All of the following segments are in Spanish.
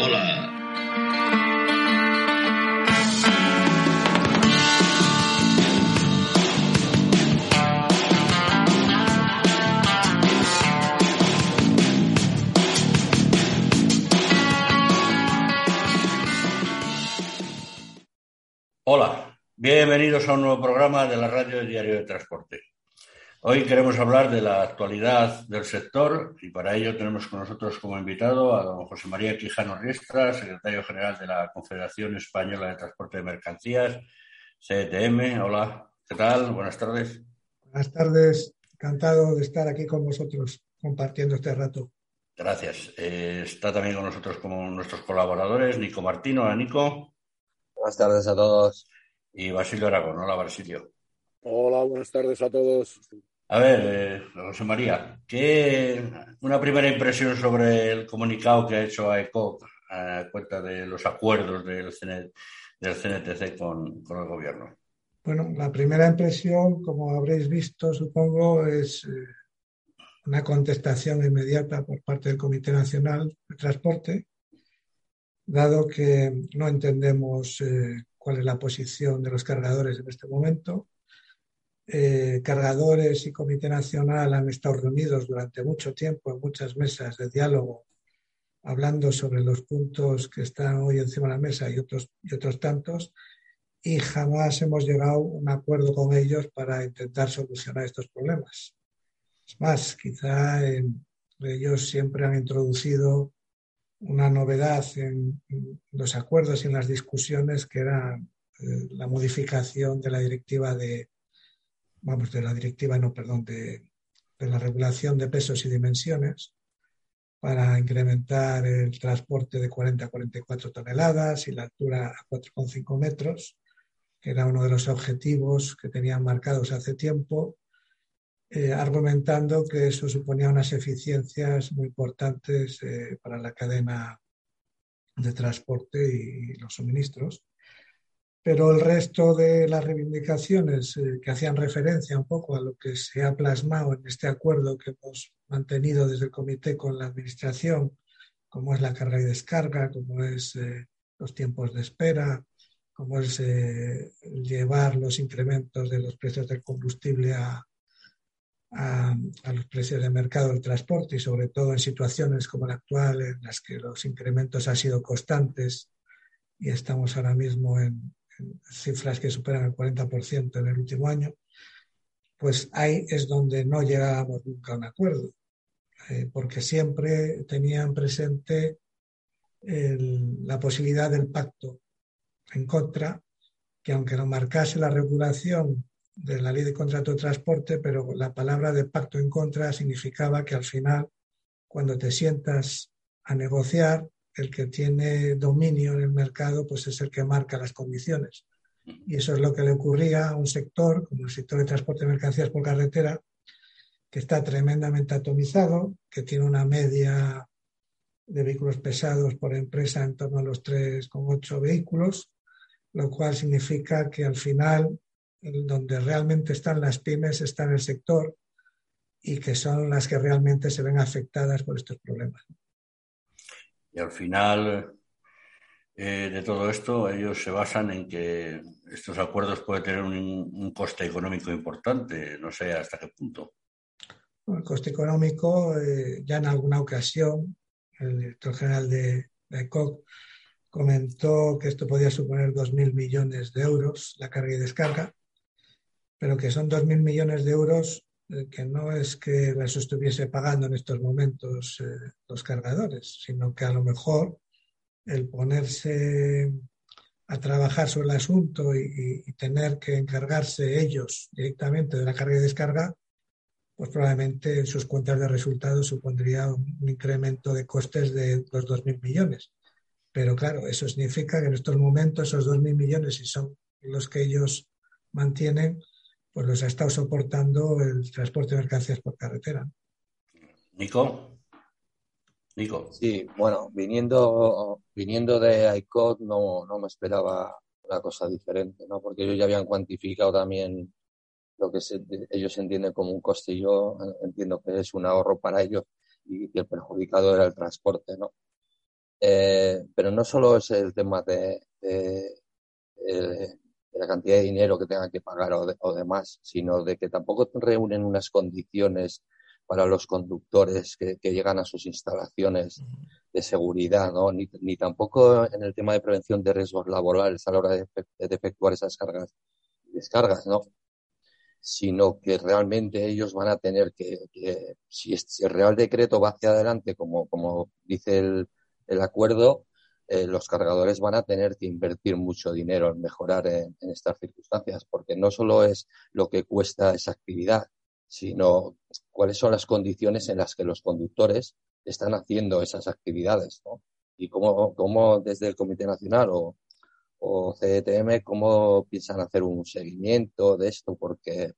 Hola. Hola, bienvenidos a un nuevo programa de la Radio Diario de Transporte. Hoy queremos hablar de la actualidad del sector y para ello tenemos con nosotros como invitado a don José María Quijano Riestra, secretario general de la Confederación Española de Transporte de Mercancías, CTM. Hola, ¿qué tal? Buenas tardes. Buenas tardes, encantado de estar aquí con vosotros compartiendo este rato. Gracias. Eh, está también con nosotros como nuestros colaboradores Nico Martino. Hola, Nico. Buenas tardes a todos. Y Basilio Aragón. Hola, Basilio. Hola, buenas tardes a todos. A ver, eh, José María, ¿qué, una primera impresión sobre el comunicado que ha hecho AECO a cuenta de los acuerdos del, del CNTC con, con, el gobierno. Bueno, la primera impresión, como habréis visto, supongo, es eh, una contestación inmediata por parte del Comité Nacional de Transporte, dado que no entendemos eh, cuál es la posición de los cargadores en este momento eh, cargadores y Comité Nacional han estado reunidos durante mucho tiempo en muchas mesas de diálogo, hablando sobre los puntos que están hoy encima de la mesa y otros, y otros tantos, y jamás hemos llegado a un acuerdo con ellos para intentar solucionar estos problemas. Es más, quizá ellos siempre han introducido una novedad en, los acuerdos y en las discusiones que era eh, la modificación de la directiva de, vamos, de la directiva, no, perdón, de, la regulación de pesos y dimensiones para incrementar el transporte de 40 a 44 toneladas y la altura a 4,5 metros, que era uno de los objetivos que tenían marcados hace tiempo, eh, argumentando que eso suponía unas eficiencias muy importantes eh, para la cadena de transporte y los suministros pero el resto de las reivindicaciones eh, que hacían referencia un poco a lo que se ha plasmado en este acuerdo que hemos mantenido desde el comité con la Administración, como es la carga y descarga, como es eh, los tiempos de espera, como es eh, llevar los incrementos de los precios del combustible a, a, a, los precios de mercado del transporte y sobre todo en situaciones como la actual en las que los incrementos han sido constantes y estamos ahora mismo en, cifras que superan el 40% en el último año, pues ahí es donde no llegábamos nunca a un acuerdo, eh, porque siempre tenían presente la posibilidad del pacto en contra, que aunque no marcase la regulación de la ley de contrato de transporte, pero la palabra de pacto en contra significaba que al final, cuando te sientas a negociar, el que tiene dominio en el mercado pues es el que marca las condiciones. Y eso es lo que le ocurría a un sector, como el sector de transporte de mercancías por carretera, que está tremendamente atomizado, que tiene una media de vehículos pesados por empresa en torno a los 3,8 vehículos, lo cual significa que al final, donde realmente están las pymes, está en el sector y que son las que realmente se ven afectadas por estos problemas. Y al final eh, de todo esto, ellos se basan en que estos acuerdos pueden tener un, coste económico importante, no sé hasta qué punto. el coste económico, eh, ya en alguna ocasión, el director general de, de ECOC comentó que esto podía suponer 2.000 millones de euros, la carga y descarga, pero que son 2.000 millones de euros que no es que las estuviese pagando en estos momentos eh, los cargadores, sino que a lo mejor el ponerse a trabajar sobre el asunto y, y, tener que encargarse ellos directamente de la carga y descarga, pues probablemente en sus cuentas de resultados supondría un, un incremento de costes de los 2.000 millones. Pero claro, eso significa que en estos momentos esos 2.000 millones, si son los que ellos mantienen, pues los ha estado soportando el transporte de mercancías por carretera. Nico. Nico. Sí, bueno, viniendo, viniendo de ICOT no, no me esperaba una cosa diferente, ¿no? Porque ellos ya habían cuantificado también lo que se, ellos entienden como un coste y yo entiendo que es un ahorro para ellos y que el perjudicado era el transporte, ¿no? Eh, pero no solo es el tema de, la cantidad de dinero que tengan que pagar o, demás, sino de que tampoco reúnen unas condiciones para los conductores que, llegan a sus instalaciones de seguridad, ¿no? Ni, tampoco en el tema de prevención de riesgos laborales a la hora de, efectuar esas cargas y descargas, ¿no? Sino que realmente ellos van a tener que, si, el Real Decreto va hacia adelante, como, como dice el, el acuerdo, eh, los cargadores van a tener que invertir mucho dinero en mejorar en, estas circunstancias, porque no solo es lo que cuesta esa actividad, sino cuáles son las condiciones en las que los conductores están haciendo esas actividades, ¿no? Y cómo, cómo desde el Comité Nacional o, o CDTM, cómo piensan hacer un seguimiento de esto, porque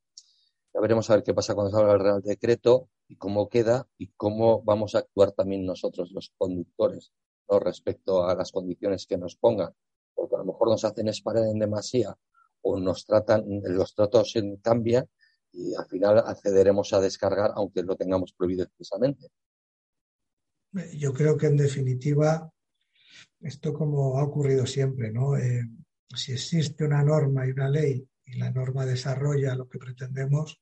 ya veremos a ver qué pasa cuando salga el Real Decreto y cómo queda y cómo vamos a actuar también nosotros, los conductores, respecto a las condiciones que nos pongan, porque a lo mejor nos hacen esperar en demasía o nos tratan, los tratos cambian y al final accederemos a descargar aunque lo tengamos prohibido expresamente. Yo creo que en definitiva, esto como ha ocurrido siempre, ¿no? Eh, si existe una norma y una ley y la norma desarrolla lo que pretendemos,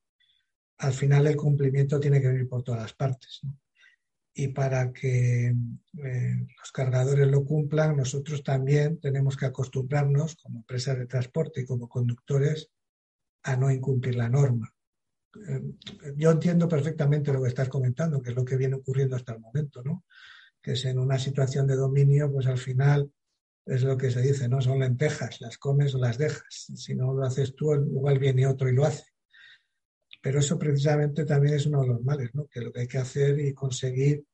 al final el cumplimiento tiene que venir por todas las partes. ¿no? Y para que eh, los cargadores lo cumplan, nosotros también tenemos que acostumbrarnos, como empresas de transporte y como conductores, a no incumplir la norma. Eh, yo entiendo perfectamente lo que estás comentando, que es lo que viene ocurriendo hasta el momento, ¿no? Que es en una situación de dominio, pues al final es lo que se dice, ¿no? Son lentejas, las comes o las dejas. Si no lo haces tú, igual viene otro y lo hace. Pero eso precisamente también es uno de los males, ¿no? que lo que hay que hacer y conseguir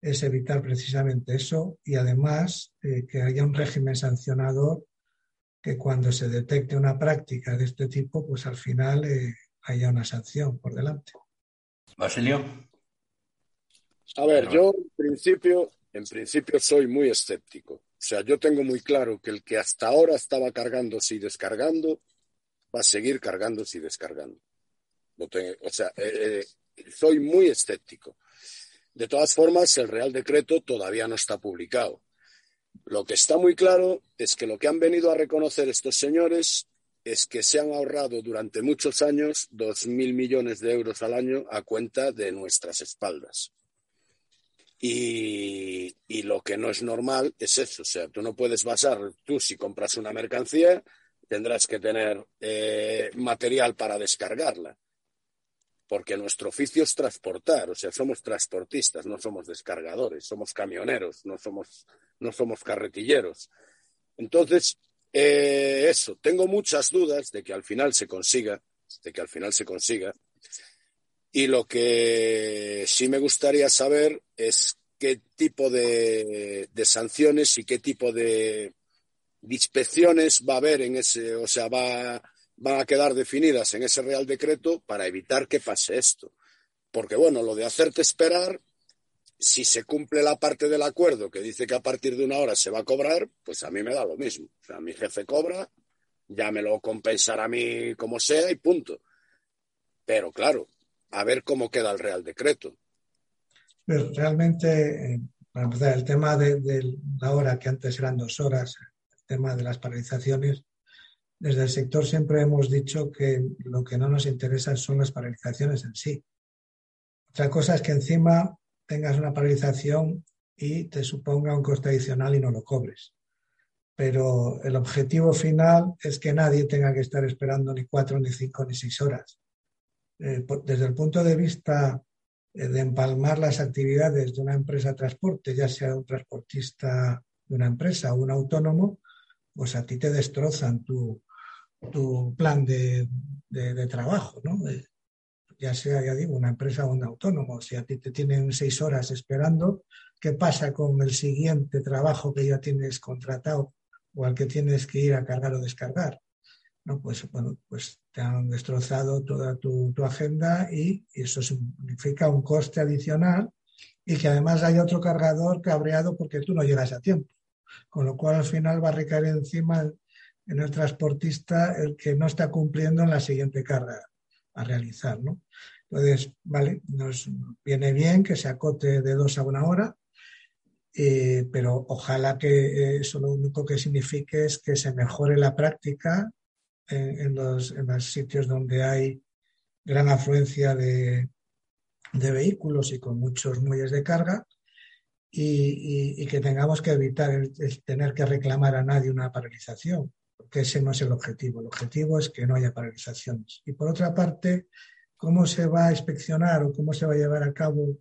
es evitar precisamente eso y además eh, que haya un régimen sancionador que cuando se detecte una práctica de este tipo, pues al final eh, haya una sanción por delante. Basilio. A ver, yo en principio, en principio soy muy escéptico. O sea, yo tengo muy claro que el que hasta ahora estaba cargándose y descargando va a seguir cargándose y descargando o sea, eh, eh, soy muy escéptico. De todas formas, el Real Decreto todavía no está publicado. Lo que está muy claro es que lo que han venido a reconocer estos señores es que se han ahorrado durante muchos años dos mil millones de euros al año a cuenta de nuestras espaldas. Y, lo que no es normal es eso. O sea, tú no puedes basar, tú si compras una mercancía, tendrás que tener eh, material para descargarla porque nuestro oficio es transportar, o sea, somos transportistas, no somos descargadores, somos camioneros, no somos, no somos carretilleros. Entonces, eh, eso, tengo muchas dudas de que al final se consiga, de que al final se consiga. Y lo que sí me gustaría saber es qué tipo de, de sanciones y qué tipo de, de inspecciones va a haber en ese, o sea, va, van a quedar definidas en ese Real Decreto para evitar que pase esto. Porque, bueno, lo de hacerte esperar, si se cumple la parte del acuerdo que dice que a partir de una hora se va a cobrar, pues a mí me da lo mismo. O sea, mi jefe cobra, ya me lo compensará a mí como sea y punto. Pero claro, a ver cómo queda el Real Decreto. Pero realmente, eh, para empezar, el tema de, de la hora que antes eran dos horas, el tema de las paralizaciones, desde el sector siempre hemos dicho que lo que no nos interesa son las paralizaciones en sí. Otra cosa es que encima tengas una paralización y te suponga un coste adicional y no lo cobres. Pero el objetivo final es que nadie tenga que estar esperando ni cuatro, ni cinco, ni seis horas. Eh, desde el punto de vista eh, de empalmar las actividades de una empresa de transporte, ya sea un transportista de una empresa o un autónomo, pues a ti te destrozan tu, tu plan de, trabajo, ¿no? ya sea, ya digo, una empresa o un autónomo. Si a ti te tienen seis horas esperando, ¿qué pasa con el siguiente trabajo que ya tienes contratado o al que tienes que ir a cargar o descargar? ¿No? Pues, bueno, pues te han destrozado toda tu, agenda y, eso significa un coste adicional y que además hay otro cargador cabreado porque tú no llegas a tiempo. Con lo cual al final va a recaer encima en el transportista el que no está cumpliendo en la siguiente carga a realizar. ¿no? Entonces, vale, nos viene bien que se acote de dos a una hora eh, pero ojalá que eso lo único que signifique es que se mejore la práctica en, los, sitios donde hay gran afluencia de, vehículos y con muchos muelles de carga y, que tengamos que evitar el, tener que reclamar a nadie una paralización, porque ese no es el objetivo. El objetivo es que no haya paralizaciones. Y por otra parte, cómo se va a inspeccionar o cómo se va a llevar a cabo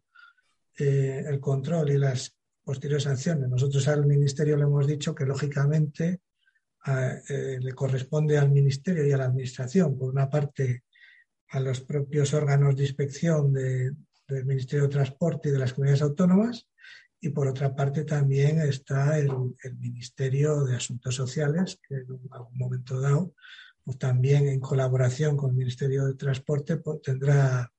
eh, el control y las posteriores sanciones. Nosotros al Ministerio le hemos dicho que, lógicamente, eh, le corresponde al Ministerio y a la Administración, por una parte, a los propios órganos de inspección del Ministerio de Transporte y de las comunidades autónomas, y por otra parte también está el, Ministerio de Asuntos Sociales, que en algún momento dado pues también en colaboración con el Ministerio de Transporte pues, tendrá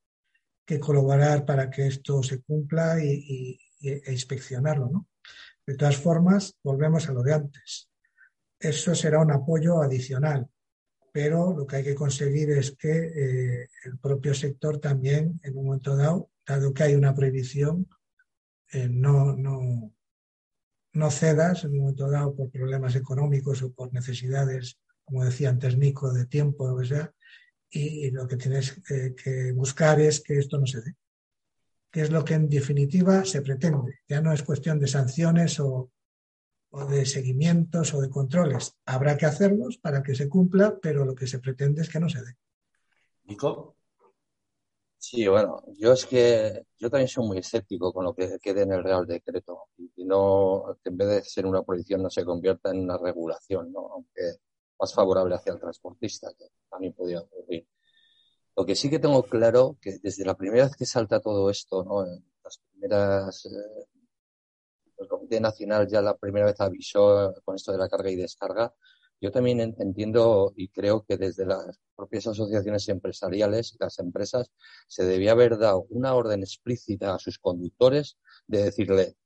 que colaborar para que esto se cumpla y, e inspeccionarlo. ¿no? De todas formas, volvemos a lo de antes. Eso será un apoyo adicional, pero lo que hay que conseguir es que eh, el propio sector también, en un momento dado, dado que hay una prohibición, eh, no, no, no cedas en un momento dado por problemas económicos o por necesidades como decía antes Nico, de tiempo, lo que sea, y, lo que tienes que buscar es que esto no se dé. Que es lo que en definitiva se pretende. Ya no es cuestión de sanciones o, de seguimientos o de controles. Habrá que hacerlos para que se cumpla, pero lo que se pretende es que no se dé. Nico. Sí, bueno, yo es que yo también soy muy escéptico con lo que quede en el Real Decreto y no, que en vez de ser una prohibición no se convierta en una regulación, ¿no? Aunque más favorable hacia el transportista, que también podría ocurrir. Lo que sí que tengo claro que desde la primera vez que salta todo esto, ¿no? Las primeras, eh, el Comité Nacional ya la primera vez avisó con esto de la carga y descarga. Yo también entiendo y creo que desde las propias asociaciones empresariales y las empresas se debía haber dado una orden explícita a sus conductores de decirle,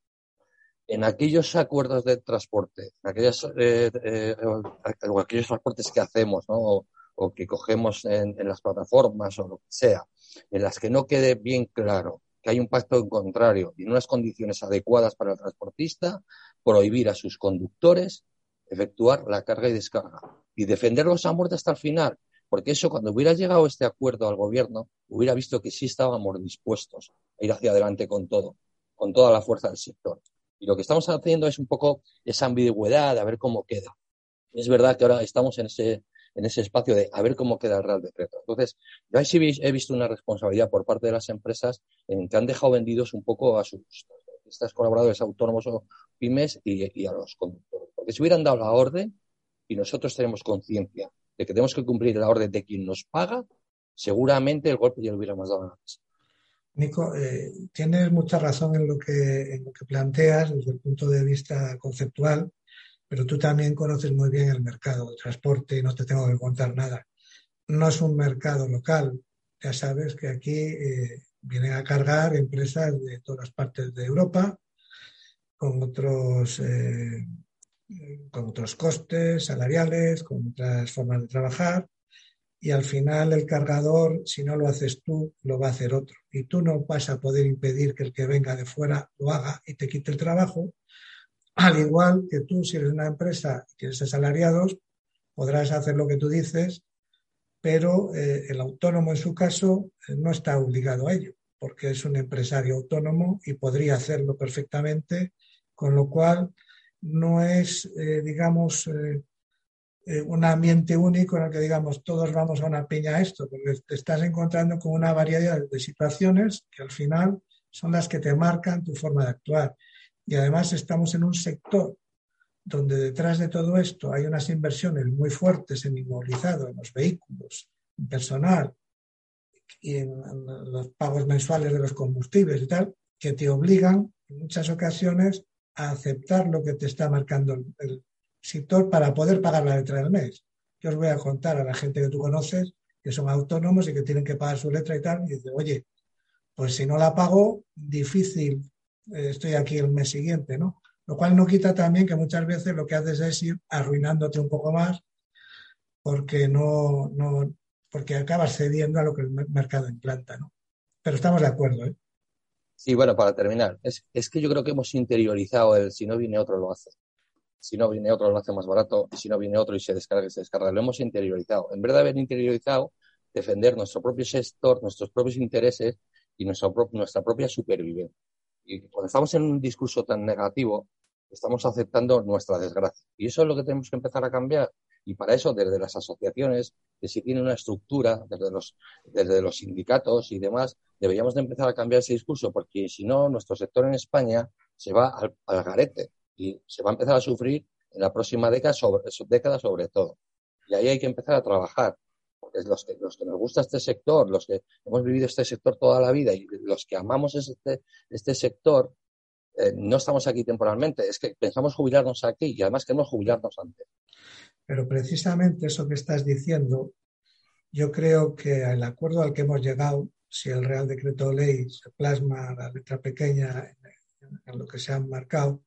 en aquellos acuerdos de transporte, en aquellos, eh, eh, aquellos transportes que hacemos ¿no? o, que cogemos en, las plataformas o lo que sea, en las que no quede bien claro que hay un pacto en contrario y en unas condiciones adecuadas para el transportista, prohibir a sus conductores efectuar la carga y descarga y defenderlos a muerte hasta el final, porque eso cuando hubiera llegado este acuerdo al gobierno, hubiera visto que sí estábamos dispuestos a ir hacia adelante con todo, con toda la fuerza del sector. Y lo que estamos haciendo es un poco esa ambigüedad, a ver cómo queda. Es verdad que ahora estamos en ese, en ese espacio de a ver cómo queda el Real Decreto. Entonces, yo ahí sí he visto una responsabilidad por parte de las empresas en que han dejado vendidos un poco a sus estos colaboradores autónomos o pymes y, a los conductores. Porque si hubieran dado la orden y nosotros tenemos conciencia de que tenemos que cumplir la orden de quien nos paga, seguramente el golpe ya lo hubiéramos dado antes. Nico, eh, tienes mucha razón en lo, que, planteas desde el punto de vista conceptual, pero tú también conoces muy bien el mercado de transporte y no te tengo que contar nada. No es un mercado local. Ya sabes que aquí eh, vienen a cargar empresas de todas partes de Europa con otros, eh, con otros costes salariales, con otras formas de trabajar y al final el cargador, si no lo haces tú, lo va a hacer otro. Y tú no vas a poder impedir que el que venga de fuera lo haga y te quite el trabajo. Al igual que tú, si eres una empresa y tienes asalariados, podrás hacer lo que tú dices, pero eh, el autónomo en su caso eh, no está obligado a ello, porque es un empresario autónomo y podría hacerlo perfectamente, con lo cual no es, eh, digamos, eh, un ambiente único en el que digamos todos vamos a una piña a esto, porque te estás encontrando con una variedad de situaciones que al final son las que te marcan tu forma de actuar. Y además estamos en un sector donde detrás de todo esto hay unas inversiones muy fuertes en inmovilizado, en los vehículos, en personal y en los pagos mensuales de los combustibles y tal, que te obligan en muchas ocasiones aceptar lo que te está marcando el, sector para poder pagar la letra del mes. Yo os voy a contar a la gente que tú conoces que son autónomos y que tienen que pagar su letra y tal, y dice, oye, pues si no la pago, difícil, eh, estoy aquí el mes siguiente, ¿no? Lo cual no quita también que muchas veces lo que haces es ir arruinándote un poco más porque no, no porque acabas cediendo a lo que el mercado implanta, ¿no? Pero estamos de acuerdo, ¿eh? Sí, bueno, para terminar, es, es que yo creo que hemos interiorizado el si no viene otro lo hace. Si no viene otro lo hace más barato, si no viene otro y se descarga, se descarga. Lo hemos interiorizado. En vez de haber interiorizado, defender nuestro propio sector, nuestros propios intereses y nuestra propia supervivencia. Y cuando estamos en un discurso tan negativo, estamos aceptando nuestra desgracia. Y eso es lo que tenemos que empezar a cambiar. Y para eso, desde las asociaciones, que si tienen una estructura, desde los, desde los sindicatos y demás, deberíamos de empezar a cambiar ese discurso, porque si no, nuestro sector en España se va al, garete y se va a empezar a sufrir en la próxima década sobre, década sobre todo. Y ahí hay que empezar a trabajar. Porque los que, los que nos gusta este sector, los que hemos vivido este sector toda la vida y los que amamos este, este sector, eh, no estamos aquí temporalmente, es que pensamos jubilarnos aquí y además queremos jubilarnos antes. Pero precisamente eso que estás diciendo, yo creo que el acuerdo al que hemos llegado, si el Real Decreto Ley se plasma la letra pequeña en, lo que se ha marcado,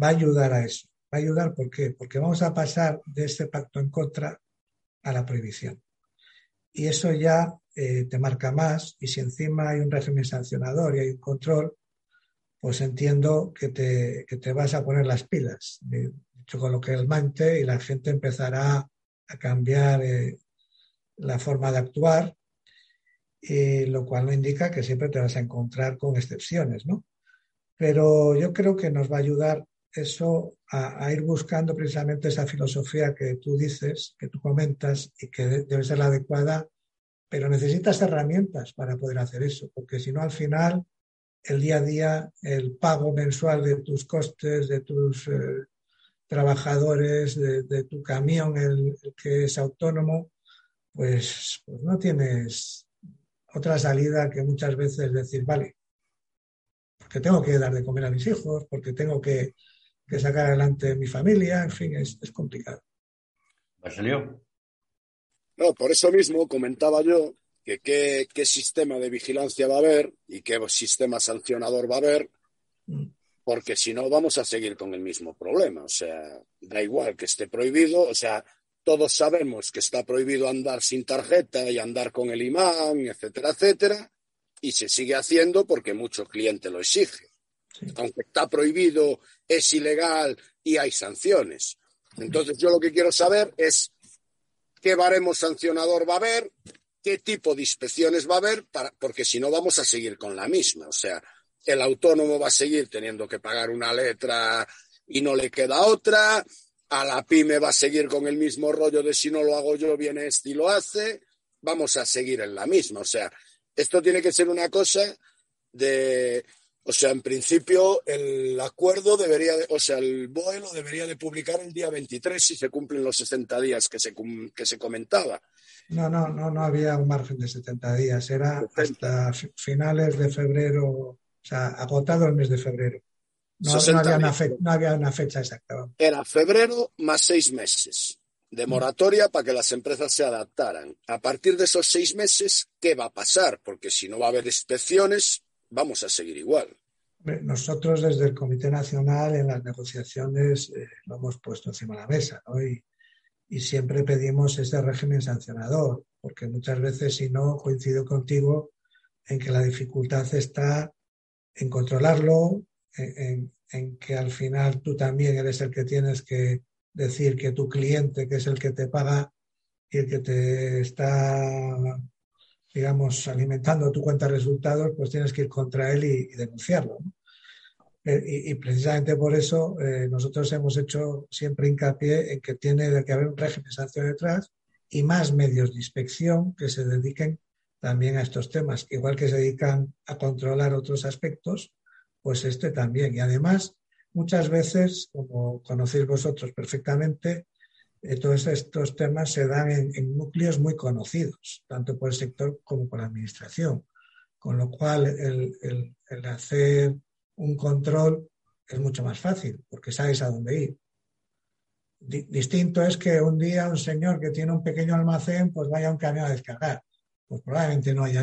va a ayudar a eso. Va a ayudar, ¿por qué? Porque vamos a pasar de ese pacto en contra a la prohibición. Y eso ya eh, te marca más y si encima hay un régimen sancionador y hay un control, pues entiendo que te, que te vas a poner las pilas mante y la gente empezará a cambiar eh, la forma de actuar, y lo cual no indica que siempre te vas a encontrar con excepciones, ¿no? Pero yo creo que nos va a ayudar eso a, ir buscando precisamente esa filosofía que tú dices, que tú comentas y que debe ser la adecuada, pero necesitas herramientas para poder hacer eso, porque si no al final el día a día, el pago mensual de tus costes, de tus eh, trabajadores de, tu camión, el, que es autónomo, pues, pues, no tienes otra salida que muchas veces decir, vale, porque tengo que dar de comer a mis hijos, porque tengo que, sacar adelante mi familia, en fin, es, complicado. salió? No, por eso mismo comentaba yo que qué, qué, sistema de vigilancia va a haber y qué sistema sancionador va a haber mm porque si no vamos a seguir con el mismo problema. O sea, da igual que esté prohibido, o sea, todos sabemos que está prohibido andar sin tarjeta y andar con el imán, etcétera, etcétera, y se sigue haciendo porque mucho cliente lo exige. Aunque está prohibido, es ilegal y hay sanciones. Entonces, yo lo que quiero saber es qué baremo sancionador va a haber, qué tipo de inspecciones va a haber, para, porque si no vamos a seguir con la misma. O sea, el autónomo va a seguir teniendo que pagar una letra y no le queda otra, a la pyme va a seguir con el mismo rollo de si no lo hago yo, viene este y lo hace, vamos a seguir en la misma. O sea, esto tiene que ser una cosa de, o sea, en principio el acuerdo debería, de, o sea, el BOE lo debería de publicar el día 23 si se cumplen los 60 días que se, que se comentaba. No, no, no, no había un margen de 70 días, era hasta finales de febrero o sea, agotado el mes de febrero. No, había, una fecha exacta. Era febrero más seis meses de moratoria para que las empresas se adaptaran. A partir de esos seis meses, ¿qué va a pasar? Porque si no va a haber inspecciones, vamos a seguir igual. Nosotros desde el Comité Nacional en las negociaciones eh, lo hemos puesto encima de la mesa y, y, siempre pedimos ese régimen sancionador, porque muchas veces, si no, coincido contigo en que la dificultad está en controlarlo, en, que al final tú también eres el que tienes que decir que tu cliente, que es el que te paga y el que te está, digamos, alimentando tu cuenta de resultados, pues tienes que ir contra él y, denunciarlo. Eh, y, precisamente por eso eh, nosotros hemos hecho siempre hincapié en que tiene que haber un régimen de sanción detrás y más medios de inspección que se dediquen también a estos temas, igual que se dedican a controlar otros aspectos, pues este también. Y además, muchas veces, como conocéis vosotros perfectamente, eh, todos estos temas se dan en, núcleos muy conocidos, tanto por el sector como por la administración, con lo cual el, hacer un control es mucho más fácil, porque sabes a dónde ir. distinto es que un día un señor que tiene un pequeño almacén, pues vaya a un camión a descargar pues probablemente no haya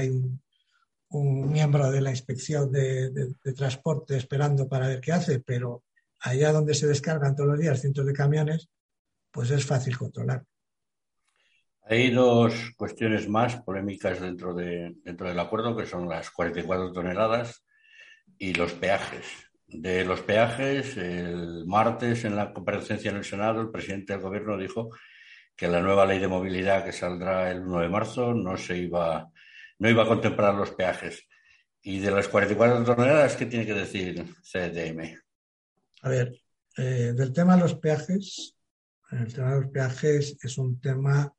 un, miembro de la inspección de, transporte esperando para ver qué hace, pero allá donde se descargan todos los días cientos de camiones, pues es fácil controlar. Hay dos cuestiones más polémicas dentro, de, dentro del acuerdo, que son las 44 toneladas y los peajes. De los peajes, el martes en la comparecencia en el Senado, el presidente del gobierno dijo que la nueva ley de movilidad que saldrá el 1 de marzo no se iba, no iba a contemplar los peajes. Y de las 44 toneladas, ¿qué tiene que decir CDM? A ver, eh, del tema de los peajes, el tema de los peajes es un tema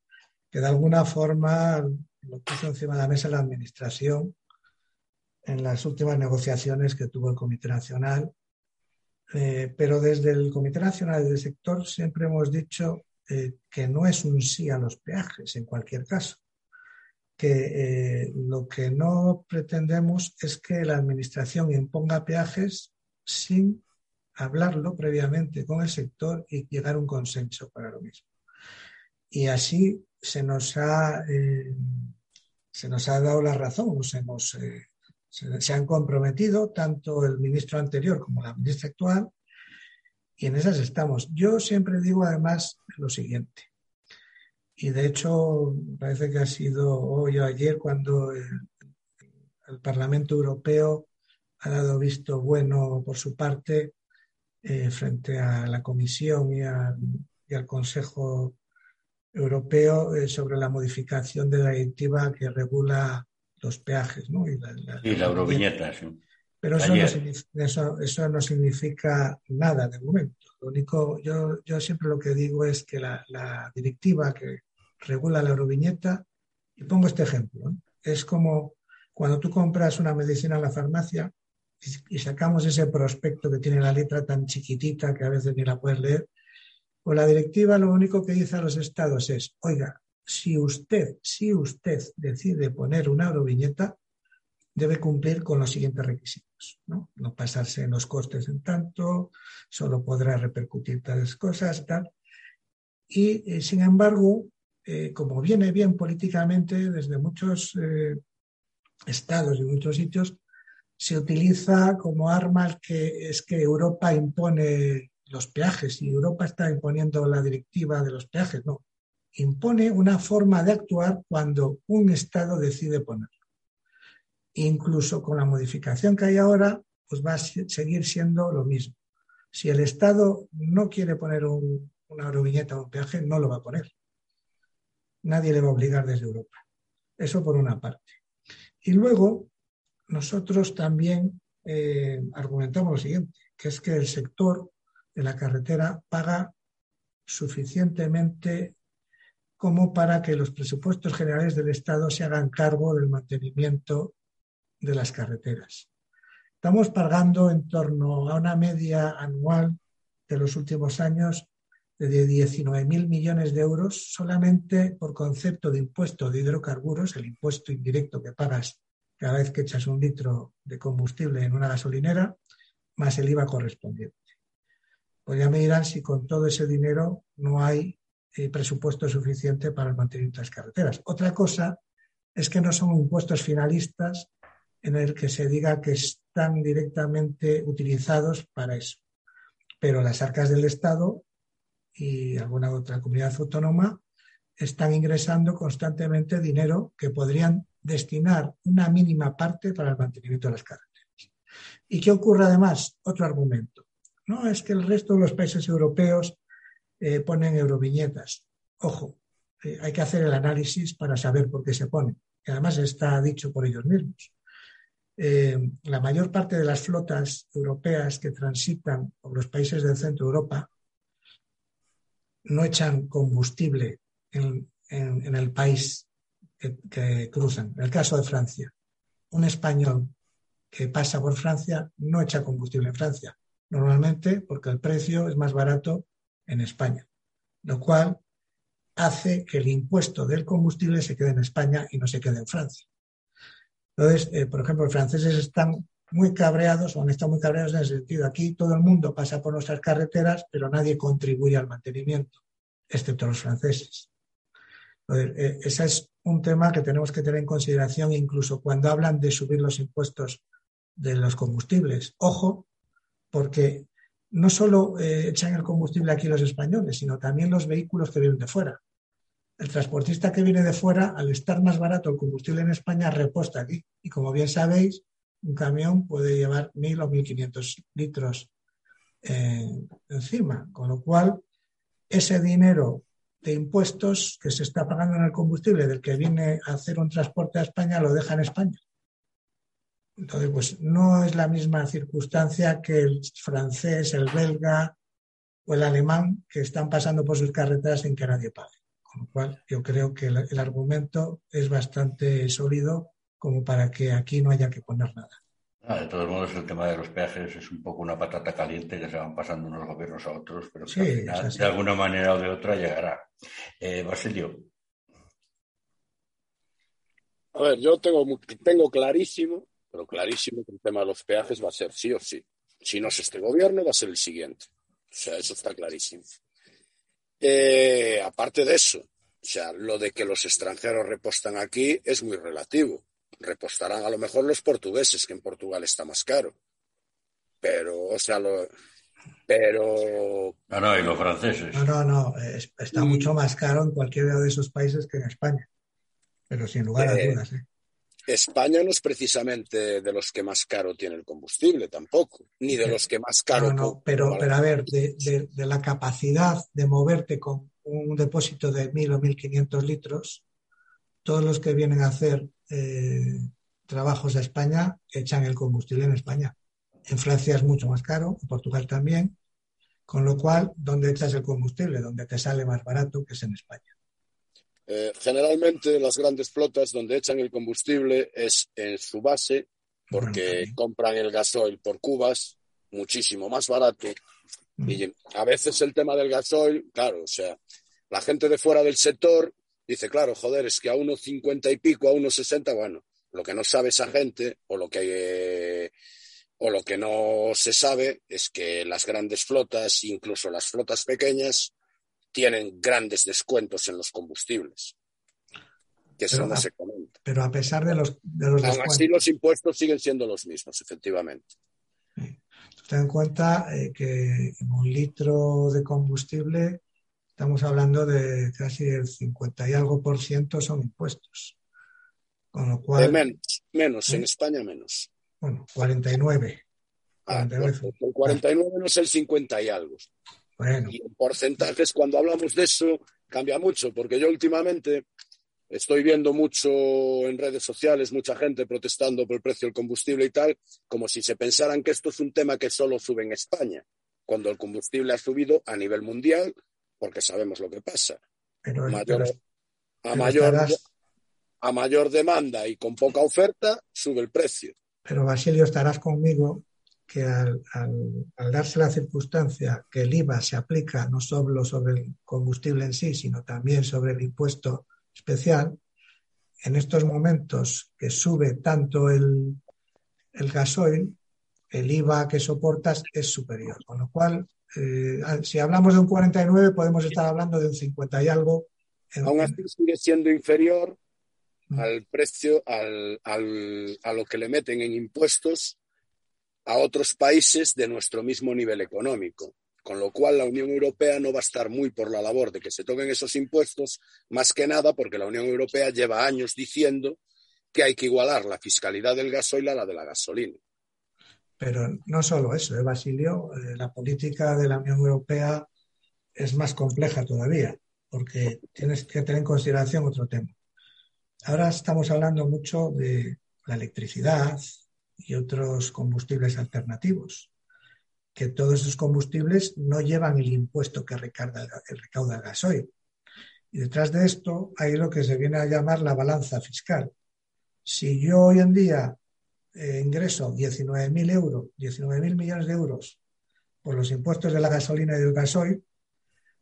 que de alguna forma lo puso encima de la mesa la Administración en las últimas negociaciones que tuvo el Comité Nacional. Eh, pero desde el Comité Nacional del Sector siempre hemos dicho eh, que no es un sí a los peajes en cualquier caso, que eh, lo que no pretendemos es que la Administración imponga peajes sin hablarlo previamente con el sector y llegar a un consenso para lo mismo. Y así se nos ha, se nos ha dado la razón, nos hemos se, han comprometido tanto el ministro anterior como la ministra actual y en esas estamos. Yo siempre digo además lo siguiente, y de hecho parece que ha sido hoy o ayer cuando el, Parlamento Europeo ha dado visto bueno por su parte eh, frente a la Comisión y, al Consejo Europeo eh, sobre la modificación de la directiva que regula los peajes, ¿no? Y la, euroviñeta, sí. Pero eso no, eso, no, significa nada de momento. Lo único, yo, yo siempre lo que digo es que la, directiva que regula la euroviñeta, y pongo este ejemplo, es como cuando tú compras una medicina en la farmacia y, y sacamos ese prospecto que tiene la letra tan chiquitita que a veces ni la puedes leer, pues la directiva lo único que dice a los estados es, oiga, si usted, si usted decide poner una euroviñeta, debe cumplir con los siguientes requisitos. ¿no? pasarse en los costes en tanto, solo podrá repercutir tales cosas, tal. Y, eh, sin embargo, eh, como viene bien políticamente desde muchos eh, estados y muchos sitios, se utiliza como arma que es que Europa impone los peajes y Europa está imponiendo la directiva de los peajes. No, impone una forma de actuar cuando un Estado decide ponerlo. Incluso con la modificación que hay ahora, pues va a seguir siendo lo mismo. Si el Estado no quiere poner una euroviñeta o un peaje, no lo va a poner. Nadie le va a obligar desde Europa. Eso por una parte. Y luego, nosotros también eh, argumentamos lo siguiente, que es que el sector de la carretera paga suficientemente como para que los presupuestos generales del Estado se hagan cargo del mantenimiento de las carreteras. Estamos pagando en torno a una media anual de los últimos años de 19.000 millones de euros solamente por concepto de impuesto de hidrocarburos, el impuesto indirecto que pagas cada vez que echas un litro de combustible en una gasolinera, más el IVA correspondiente. Pues ya me dirán si con todo ese dinero no hay eh, presupuesto suficiente para el mantenimiento de las carreteras. Otra cosa es que no son impuestos finalistas en el que se diga que están directamente utilizados para eso. Pero las arcas del Estado y alguna otra comunidad autónoma están ingresando constantemente dinero que podrían destinar una mínima parte para el mantenimiento de las carreteras. ¿Y qué ocurre además? Otro argumento. No es que el resto de los países europeos eh, ponen euroviñetas. Ojo, eh, hay que hacer el análisis para saber por qué se ponen. Y además está dicho por ellos mismos. Eh, la mayor parte de las flotas europeas que transitan por los países del centro de Europa no echan combustible en, el país que, que, cruzan. En el caso de Francia, un español que pasa por Francia no echa combustible en Francia, normalmente porque el precio es más barato en España, lo cual hace que el impuesto del combustible se quede en España y no se quede en Francia. Entonces, eh, por ejemplo, los franceses están muy cabreados o han estado muy cabreados en el sentido, aquí todo el mundo pasa por nuestras carreteras, pero nadie contribuye al mantenimiento, excepto los franceses. Entonces, eh, ese es un tema que tenemos que tener en consideración incluso cuando hablan de subir los impuestos de los combustibles. Ojo, porque no solo eh, echan el combustible aquí los españoles, sino también los vehículos que vienen de fuera. El transportista que viene de fuera, al estar más barato el combustible en España, reposta aquí. Y como bien sabéis, un camión puede llevar 1.000 o 1.500 litros eh, encima, con lo cual ese dinero de impuestos que se está pagando en el combustible del que viene a hacer un transporte a España lo deja en España. Entonces, pues no es la misma circunstancia que el francés, el belga o el alemán que están pasando por sus carreteras sin que nadie pague. Con lo cual, yo creo que el, argumento es bastante sólido como para que aquí no haya que poner nada. Ah, de todos modos, el tema de los peajes es un poco una patata caliente que se van pasando unos gobiernos a otros, pero que al final, de alguna manera o de otra llegará. Eh, Basilio. A ver, yo tengo, tengo clarísimo, pero clarísimo que el tema de los peajes va a ser sí o sí. Si no es este gobierno, va a ser el siguiente. O sea, eso está clarísimo. Eh, aparte de eso, o sea, lo de que los extranjeros repostan aquí es muy relativo. Repostarán a lo mejor los portugueses, que en Portugal está más caro. Pero, o sea, lo, pero. No, no, y los franceses. No, no, no. está mucho más caro en cualquiera de esos países que en España. Pero sin lugar a eh, dudas. ¿eh? España no es precisamente de los que más caro tiene el combustible tampoco, ni de los que más caro. No, no, pero, pero a ver, de, la capacidad de moverte con un depósito de mil o mil quinientos litros, todos los que vienen a hacer eh, trabajos a España echan el combustible en España. En Francia es mucho más caro, en Portugal también, con lo cual, ¿dónde echas el combustible? Donde te sale más barato, que es en España. Eh, generalmente las grandes flotas donde echan el combustible es en su base, porque compran el gasoil por cubas, muchísimo más barato. Y a veces el tema del gasoil, claro, o sea, la gente de fuera del sector dice, claro, joder, es que a unos cincuenta y pico, a unos sesenta, bueno, lo que no sabe esa gente o lo que o lo que no se sabe es que las grandes flotas, incluso las flotas pequeñas, tienen grandes descuentos en los combustibles. Que eso no se comenta. Pero a pesar de los, de los Aún así, los impuestos siguen siendo los mismos, efectivamente. Ten en cuenta eh, que en un litro de combustible estamos hablando de casi el 50 y algo por ciento son impuestos. Con lo cual. menos, menos, en España menos. Bueno, 49. Ah, el 49 no es el 50 y algo. Y en porcentajes, cuando hablamos de eso, cambia mucho, porque yo últimamente estoy viendo mucho en redes sociales, mucha gente protestando por el precio del combustible y tal, como si se pensaran que esto es un tema que solo sube en España, cuando el combustible ha subido a nivel mundial, porque sabemos lo que pasa. Pero, a, mayor, a mayor demanda y con poca oferta, sube el precio. Pero Basilio, estarás conmigo que al, darse la circunstancia que el IVA se aplica no solo sobre el combustible en sí, sino también sobre el impuesto especial, en estos momentos que sube tanto el, el gasoil, el IVA que soportas es superior. Con lo cual, eh, si hablamos de un 49, podemos estar hablando de un 50 y algo. Aún así sigue siendo inferior mm. al precio, al, al, a lo que le meten en impuestos a otros países de nuestro mismo nivel económico. Con lo cual, la Unión Europea no va a estar muy por la labor de que se toquen esos impuestos, más que nada porque la Unión Europea lleva años diciendo que hay que igualar la fiscalidad del gasoil a la de la gasolina. Pero no solo eso, ¿eh, Basilio? Eh, la política de la Unión Europea es más compleja todavía, porque tienes que tener en consideración otro tema. Ahora estamos hablando mucho de la electricidad, y otros combustibles alternativos, que todos esos combustibles no llevan el impuesto que recauda el, recauda el gasoil. Y detrás de esto hay lo que se viene a llamar la balanza fiscal. Si yo hoy en día eh, ingreso 19.000 euros, 19.000 millones de euros por los impuestos de la gasolina y del gasoil,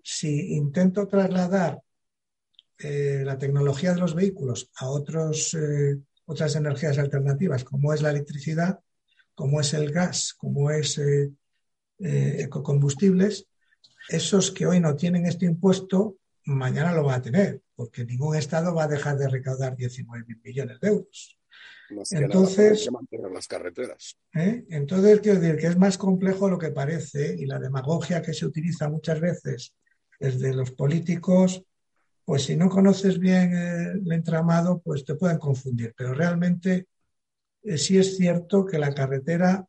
si intento trasladar eh, la tecnología de los vehículos a otros eh, otras energías alternativas, como es la electricidad, como es el gas, como es eh, eh, ecocombustibles, esos que hoy no tienen este impuesto, mañana lo van a tener, porque ningún Estado va a dejar de recaudar 19 mil millones de euros. entonces, las carreteras. ¿eh? entonces, quiero decir que es más complejo lo que parece y la demagogia que se utiliza muchas veces desde los políticos pues si no conoces bien el entramado, pues te pueden confundir. Pero realmente eh, sí es cierto que la carretera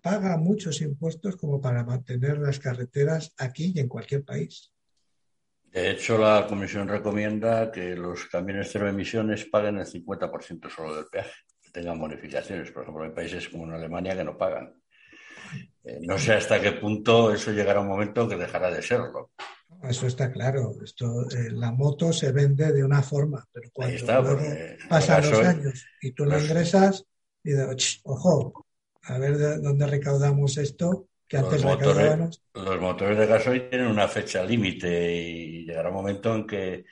paga muchos impuestos como para mantener las carreteras aquí y en cualquier país. De hecho, la Comisión recomienda que los camiones cero emisiones paguen el 50% solo del peaje, que tengan bonificaciones. Por ejemplo, hay países como en Alemania que no pagan. Eh, no sé hasta qué punto eso llegará a un momento que dejará de serlo. Eso está claro. Esto, eh, la moto se vende de una forma, pero cuando pasan los años y tú la ingresas, y dices, ojo, a ver de dónde recaudamos esto, que antes los motores, los motores de gasoil tienen una fecha límite y llegará un momento en que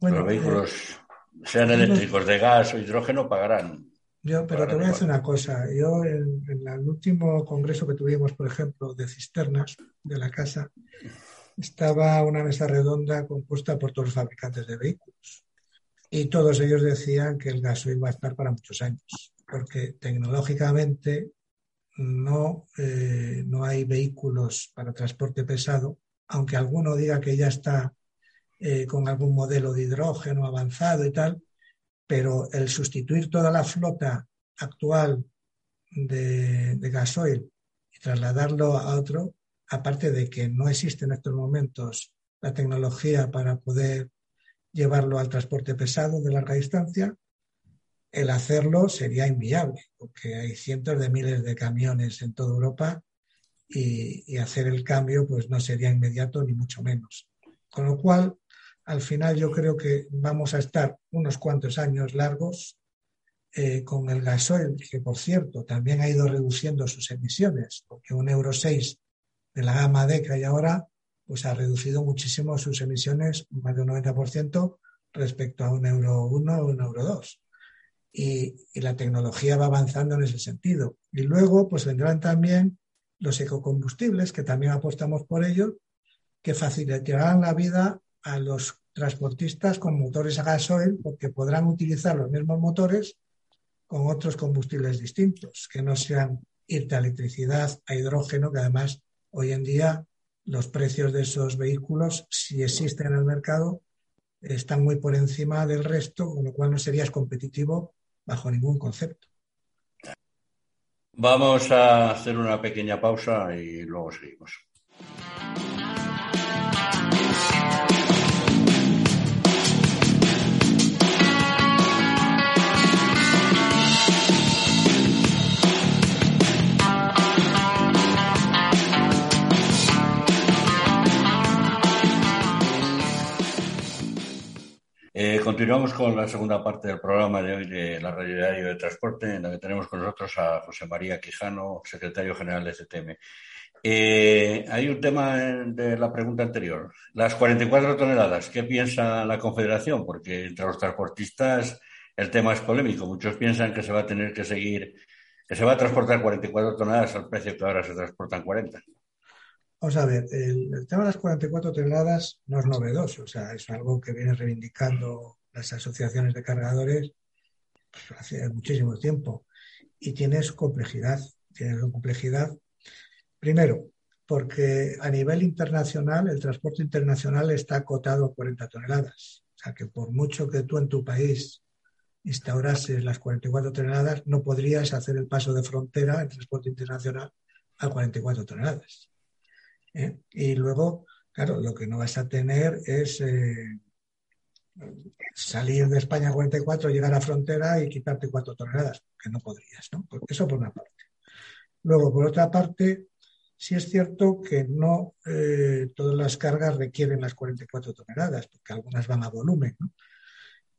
los vehículos, eh, sean eléctricos, de gas o hidrógeno, pagarán. Yo, pero te voy a decir una cosa. Yo, en, el último congreso que tuvimos, por ejemplo, de cisternas de la casa, estaba una mesa redonda compuesta por todos los fabricantes de vehículos. Y todos ellos decían que el gasoil va a estar para muchos años, porque tecnológicamente no, eh, no hay vehículos para transporte pesado, aunque alguno diga que ya está eh, con algún modelo de hidrógeno avanzado y tal, pero el sustituir toda la flota actual de, de gasoil y trasladarlo a otro, aparte de que no existe en estos momentos la tecnología para poder llevarlo al transporte pesado de larga distancia, el hacerlo sería inviable, porque hay cientos de miles de camiones en toda Europa y, hacer el cambio pues no sería inmediato ni mucho menos. Con lo cual, al final yo creo que vamos a estar unos cuantos años largos eh, con el gasoil, que por cierto también ha ido reduciendo sus emisiones, porque un Euro 6 de la gama D que hay ahora, pues ha reducido muchísimo sus emisiones, más de un 90% respecto a un Euro 1 o un Euro 2 y, la tecnología va avanzando en ese sentido. Y luego, pues vendrán también los ecocombustibles, que también apostamos por ello, que facilitarán la vida a los transportistas con motores a gasoil, porque podrán utilizar los mismos motores con otros combustibles distintos, que no sean irte a electricidad, a hidrógeno, que además hoy en día los precios de esos vehículos, si existen en el mercado, están muy por encima del resto, con lo cual no serías competitivo bajo ningún concepto. Vamos a hacer una pequeña pausa y luego seguimos. Eh, continuamos con la segunda parte del programa de hoy de la Radio Diario de Transporte, en la que tenemos con nosotros a José María Quijano, secretario general de CTM. Eh, hay un tema de la pregunta anterior. Las 44 toneladas, ¿qué piensa la Confederación? Porque entre los transportistas el tema es polémico. Muchos piensan que se va a tener que seguir, que se va a transportar 44 toneladas al precio que ahora se transportan 40. Vamos a ver, el, tema de las 44 toneladas no es novedoso, o sea, es algo que vienen reivindicando las asociaciones de cargadores pues, hace muchísimo tiempo y tiene su complejidad. Tiene su complejidad, primero, porque a nivel internacional el transporte internacional está acotado a 40 toneladas. O sea, que por mucho que tú en tu país instaurases las 44 toneladas, no podrías hacer el paso de frontera en transporte internacional a 44 toneladas. ¿Eh? Y luego, claro, lo que no vas a tener es eh, salir de España a 44, llegar a la frontera y quitarte cuatro toneladas, que no podrías, ¿no? Eso por una parte. Luego, por otra parte, sí es cierto que no eh, todas las cargas requieren las 44 toneladas, porque algunas van a volumen, ¿no?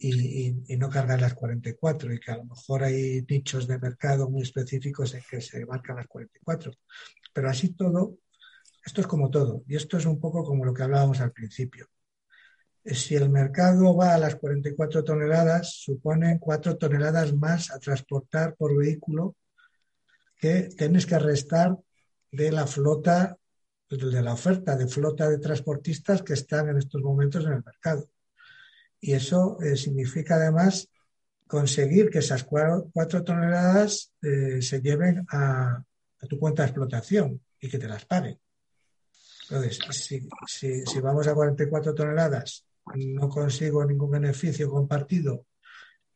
Y, y, no cargan las 44 y que a lo mejor hay nichos de mercado muy específicos en que se marcan las 44. Pero así todo, esto es como todo, y esto es un poco como lo que hablábamos al principio. Si el mercado va a las 44 toneladas, supone 4 toneladas más a transportar por vehículo que tienes que restar de la flota, de la oferta de flota de transportistas que están en estos momentos en el mercado. Y eso eh, significa además conseguir que esas 4 toneladas eh, se lleven a tu cuenta de explotación y que te las paguen. Entonces, si, vamos a 44 toneladas, no consigo ningún beneficio compartido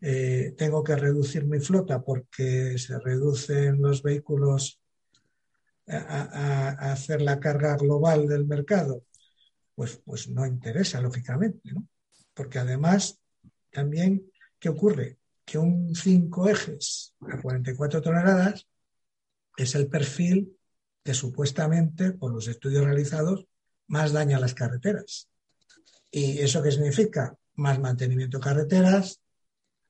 eh, tengo que reducir mi flota porque se reducen los vehículos a, hacer la carga global del mercado, pues, pues no interesa, lógicamente, ¿no? Porque además, también, ¿qué ocurre? Que un cinco ejes a 44 toneladas es el perfil que supuestamente, por los estudios realizados, más daña las carreteras. ¿Y eso qué significa? Más mantenimiento de carreteras,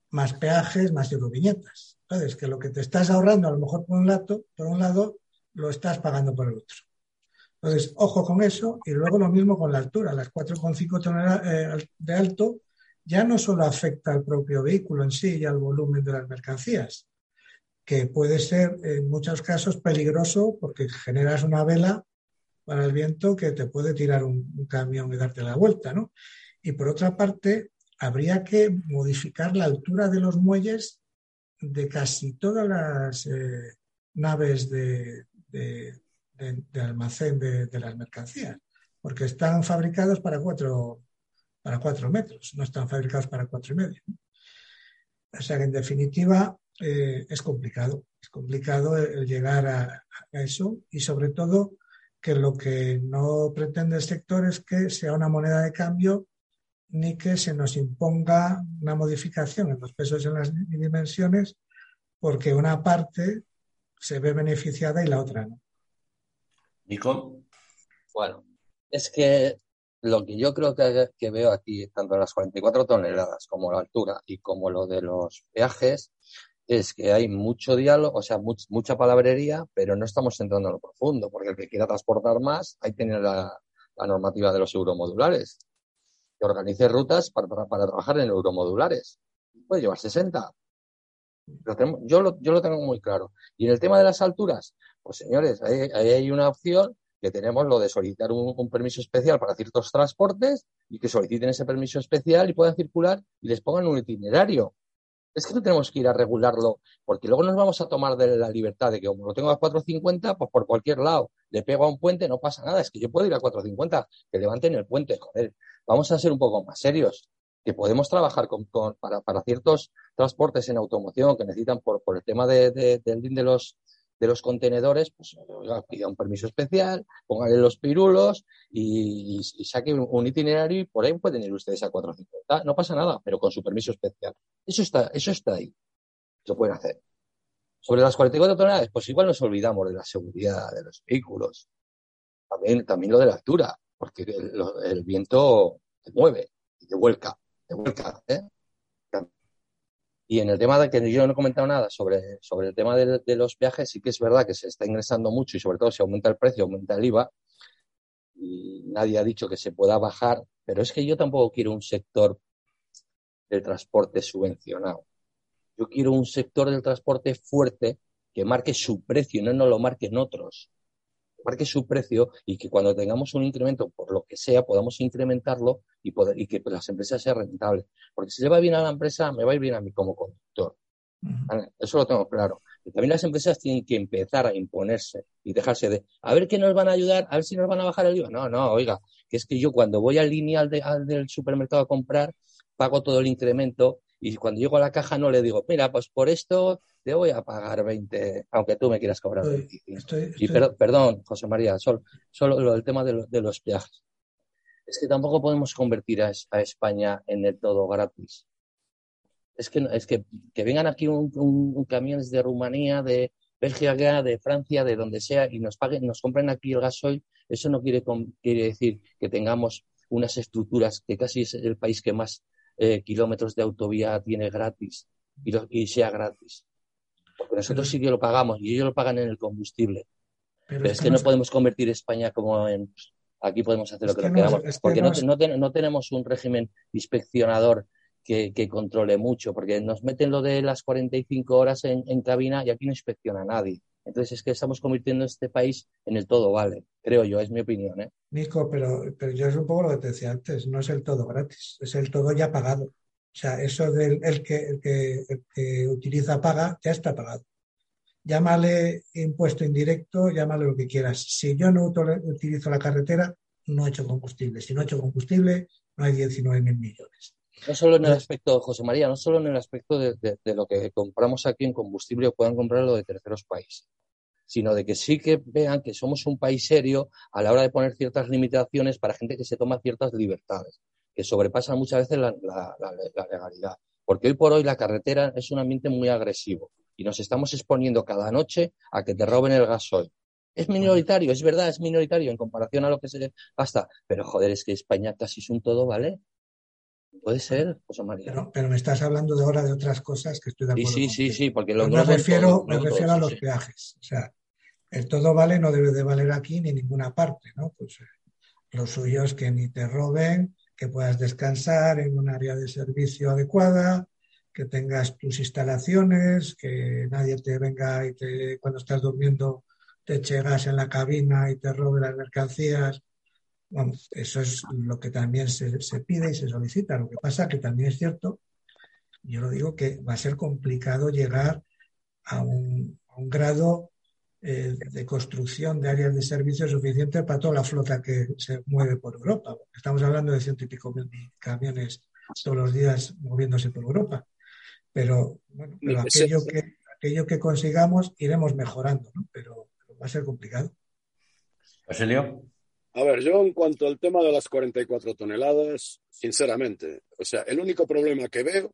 más peajes, más euroviñetas. Entonces, que lo que te estás ahorrando a lo mejor por un lado, por un lado lo estás pagando por el otro. Entonces, ojo con eso y luego lo mismo con la altura. Las 4,5 toneladas eh, de alto ya no solo afecta al propio vehículo en sí y al volumen de las mercancías, que puede ser en muchos casos peligroso porque generas una vela para el viento que te puede tirar un, camión y darte la vuelta, ¿no? Y por otra parte, habría que modificar la altura de los muelles de casi todas las eh, naves de, almacén de, las mercancías, porque están fabricados para cuatro, para cuatro metros, no están fabricados para cuatro y medio. O sea que en definitiva eh, es complicado, es complicado el llegar a, eso y sobre todo que lo que no pretende el sector es que sea una moneda de cambio ni que se nos imponga una modificación en los pesos y en las dimensiones porque una parte se ve beneficiada y la otra no. Nico. Bueno, es que lo que yo creo que, veo aquí, tanto las 44 toneladas como la altura y como lo de los peajes, es que hay mucho diálogo, o sea, mucha palabrería, pero no estamos entrando en lo profundo, porque el que quiera transportar más, ahí tiene la, normativa de los euromodulares, que organice rutas para, trabajar en euromodulares. Puede llevar 60. yo, lo, yo lo tengo muy claro. Y en el tema de las alturas, pues señores, ahí, hay una opción que tenemos lo de solicitar un, permiso especial para ciertos transportes y que soliciten ese permiso especial y puedan circular y les pongan un itinerario es que no tenemos que ir a regularlo, porque luego nos vamos a tomar de la libertad de que como lo tengo a 4.50, pues por cualquier lado le pego a un puente, no pasa nada, es que yo puedo ir a 4.50, que levanten el puente, joder. Vamos a ser un poco más serios, que podemos trabajar para, ciertos transportes en automoción que necesitan por, el tema de, de, de los de los contenedores, pues pida un permiso especial, póngale los pirulos y, y, saque un, itinerario y por ahí pueden ir ustedes a 450. No pasa nada, pero con su permiso especial. Eso está, eso está ahí. Lo pueden hacer. Sobre las 44 toneladas, pues igual nos olvidamos de la seguridad de los vehículos. También, también lo de la altura, porque el, el viento te mueve y te vuelca, te vuelca, ¿eh? Y en el tema de que yo no he comentado nada sobre, sobre el tema de, los viajes, sí que es verdad que se está ingresando mucho y sobre todo si aumenta el precio, aumenta el IVA. Y nadie ha dicho que se pueda bajar, pero es que yo tampoco quiero un sector del transporte subvencionado. Yo quiero un sector del transporte fuerte que marque su precio y no nos lo marquen otros marque su precio y que cuando tengamos un incremento, por lo que sea, podamos incrementarlo y, poder, y que las empresas sean rentables. Porque si le va bien a la empresa, me va a ir bien a mí como conductor. Eso lo tengo claro. Y también las empresas tienen que empezar a imponerse y dejarse de, a ver qué nos van a ayudar, a ver si nos van a bajar el IVA. No, no, oiga, que es que yo cuando voy al lineal del supermercado a comprar, pago todo el incremento y cuando llego a la caja no le digo, mira, pues por esto te voy a pagar 20, aunque tú me quieras cobrar 25. y perdón, José María, solo, solo el tema de, los viajes. Es que tampoco podemos convertir a, España en el todo gratis. Es que, es que, que vengan aquí un, un, camiones de Rumanía, de Bélgica, de Francia, de donde sea, y nos paguen, nos compren aquí el gasoil, eso no quiere, quiere decir que tengamos unas estructuras que casi es el país que más eh, kilómetros de autovía tiene gratis y, sea gratis. Porque nosotros sí que lo pagamos y ellos lo pagan en el combustible. Pero, es que no podemos convertir España como en... Aquí podemos hacer lo que, queramos. porque no, tenemos un régimen inspeccionador que, controle mucho, porque nos meten lo de las 45 horas en, en cabina y aquí no inspecciona a nadie. Entonces es que estamos convirtiendo este país en el todo vale, creo yo, es mi opinión. ¿eh? Nico, pero, pero yo es un poco lo que te decía antes, no es el todo gratis, es el todo ya pagado. O sea, eso del el que, el que, utiliza paga, ya está pagado. Llámale impuesto indirecto, llámale lo que quieras. Si yo no utilizo la carretera, no he hecho combustible. Si no he hecho combustible, no hay 19 mil millones. No solo en el aspecto, José María, no solo en el aspecto de, lo que compramos aquí en combustible o puedan comprarlo de terceros países, sino de que sí que vean que somos un país serio a la hora de poner ciertas limitaciones para gente que se toma ciertas libertades, que sobrepasan muchas veces la, la legalidad. Porque hoy por hoy la carretera es un ambiente muy agresivo y nos estamos exponiendo cada noche a que te roben el gasoil es minoritario, es verdad, es minoritario en comparación a lo que se gasta, pero joder, es que España casi es un todo, ¿vale? Puede ser, José María. Pero, me estás hablando de ahora de otras cosas que estoy de acuerdo. Sí, sí, sí, porque lo me refiero, me refiero a los peajes. O sea, el todo vale no debe de valer aquí ni en ninguna parte, ¿no? Pues eh, lo suyo es que ni te roben, que puedas descansar en un área de servicio adecuada, que tengas tus instalaciones, que nadie te venga y te cuando estás durmiendo te eche gas en la cabina y te robe las mercancías. Bueno, eso es lo que también se, pide y se solicita. Lo que pasa que también es cierto, yo lo digo, que va a ser complicado llegar a un, grado eh, de construcción de áreas de servicio suficiente para toda la flota que se mueve por Europa. Estamos hablando de ciento y pico mil camiones todos los días moviéndose por Europa. Pero, bueno, aquello, que, aquello que consigamos iremos mejorando, ¿no? Pero va a ser complicado. Basilio. A ver, yo en cuanto al tema de las 44 toneladas, sinceramente, o sea, el único problema que veo,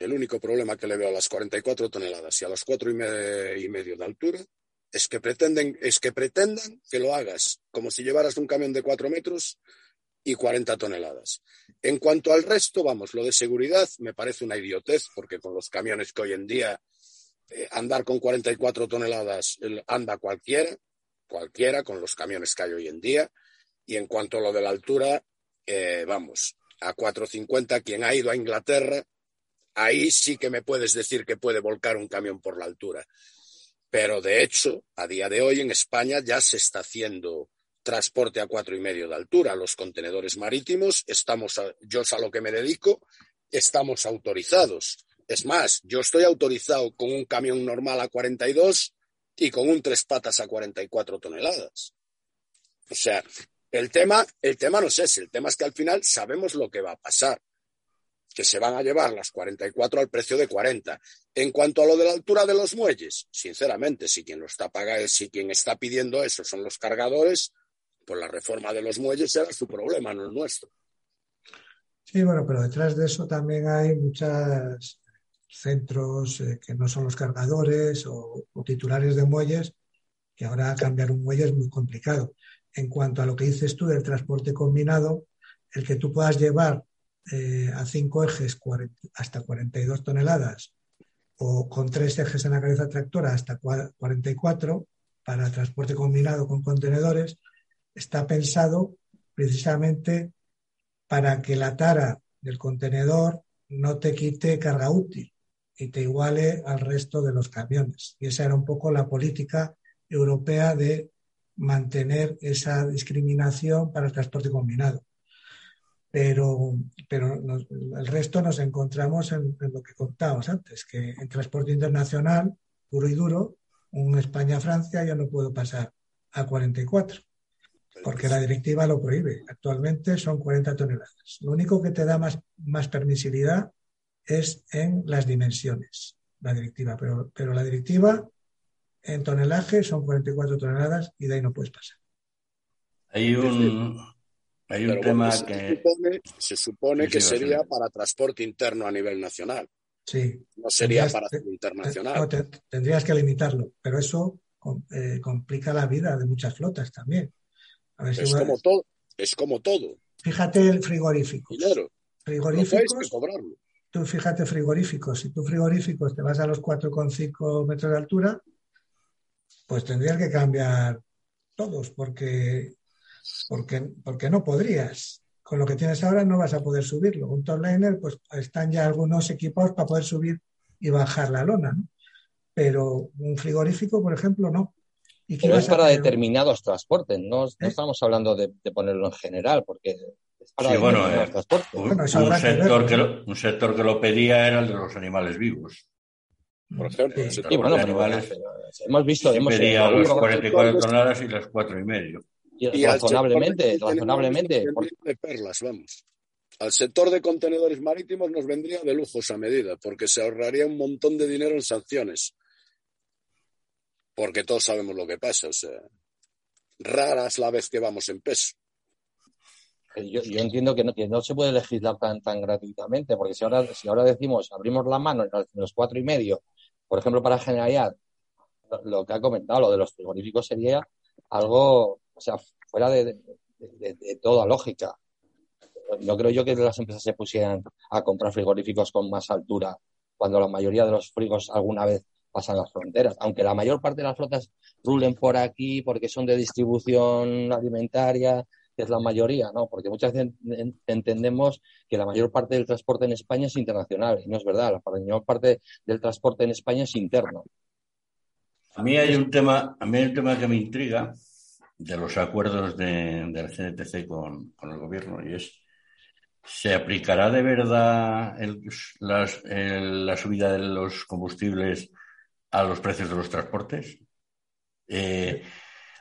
el único problema que le veo a las 44 toneladas y a los cuatro y, medio de altura, es que pretenden, es que pretendan que lo hagas como si llevaras un camión de 4 metros y 40 toneladas. En cuanto al resto, vamos, lo de seguridad me parece una idiotez, porque con los camiones que hoy en día eh, andar con 44 toneladas anda cualquiera, cualquiera con los camiones que hay hoy en día. Y en cuanto a lo de la altura, eh, vamos, a 450, quien ha ido a Inglaterra, ahí sí que me puedes decir que puede volcar un camión por la altura. Pero de hecho, a día de hoy en España ya se está haciendo transporte a cuatro y medio de altura. Los contenedores marítimos, estamos, yo a lo que me dedico, estamos autorizados. Es más, yo estoy autorizado con un camión normal a 42 y con un tres patas a 44 toneladas. O sea, el tema, el tema no sé si el tema es que al final sabemos lo que va a pasar, que se van a llevar las 44 al precio de 40. En cuanto a lo de la altura de los muelles, sinceramente, si quien lo está pagando, si quien está pidiendo eso son los cargadores, pues la reforma de los muelles será su problema, no el nuestro. Sí, bueno, pero detrás de eso también hay muchas centros eh, que no son los cargadores o, titulares de muelles, que ahora cambiar un muelle es muy complicado. En cuanto a lo que dices tú del transporte combinado, el que tú puedas llevar eh, a cinco ejes hasta 42 toneladas o con tres ejes en la cabeza tractora hasta 44 para transporte combinado con contenedores, está pensado precisamente para que la tara del contenedor no te quite carga útil y te iguale al resto de los camiones. Y esa era un poco la política europea de mantener esa discriminación para el transporte combinado. Pero, pero el resto nos encontramos en, lo que contábamos antes, que en transporte internacional, puro y duro, un España-Francia ya no puedo pasar a 44, porque la directiva lo prohíbe. Actualmente son 40 toneladas. Lo único que te da más, más permisibilidad es en las dimensiones, la directiva, pero, pero la directiva en tonelaje son 44 toneladas y de ahí no puedes pasar. Hay un, hay un tema que... Se supone, que sería para transporte interno a nivel nacional. Sí. No sería para internacional. tendrías que limitarlo, pero eso eh, complica la vida de muchas flotas también. es, como todo, es como todo. Fíjate el frigorífico. Frigoríficos. que cobrarlo tú fíjate frigoríficos, si tú frigoríficos te vas a los 4,5 metros de altura, pues tendrías que cambiar todos, porque, porque, porque no podrías. Con lo que tienes ahora no vas a poder subirlo. Un topliner, pues están ya algunos equipos para poder subir y bajar la lona, Pero un frigorífico, por ejemplo, no. ¿Y Pero es para determinados transportes, no, ¿Eh? estamos hablando de, ponerlo en general, porque Sí, bueno, eh, un, sector que lo, un sector que lo pedía era el de los animales vivos. Por ejemplo, bueno, animales, hemos visto, hemos pedía los 44 toneladas y las cuatro y medio. Y, razonablemente, razonablemente. De perlas, vamos. Al sector de contenedores marítimos nos vendría de lujos a medida, porque se ahorraría un montón de dinero en sanciones. Porque todos sabemos lo que pasa. O sea, rara es la vez que vamos en peso. Yo, entiendo que no, que no, se puede legislar tan, tan gratuitamente, porque si ahora, si ahora decimos, abrimos la mano en los cuatro y medio, por ejemplo, para Generalidad, lo que ha comentado, lo de los frigoríficos sería algo, o sea, fuera de, toda lógica. No creo yo que las empresas se pusieran a comprar frigoríficos con más altura cuando la mayoría de los frigos alguna vez pasan las fronteras. Aunque la mayor parte de las flotas rulen por aquí porque son de distribución alimentaria, es la mayoría, ¿no? Porque muchas veces entendemos que la mayor parte del transporte en España es internacional y no es verdad. La mayor parte del transporte en España es interno. A mí hay un tema, a mí hay un tema que me intriga de los acuerdos de, del CNTC con, el gobierno y es ¿Se aplicará de verdad la subida de los combustibles a los precios de los transportes? Eh,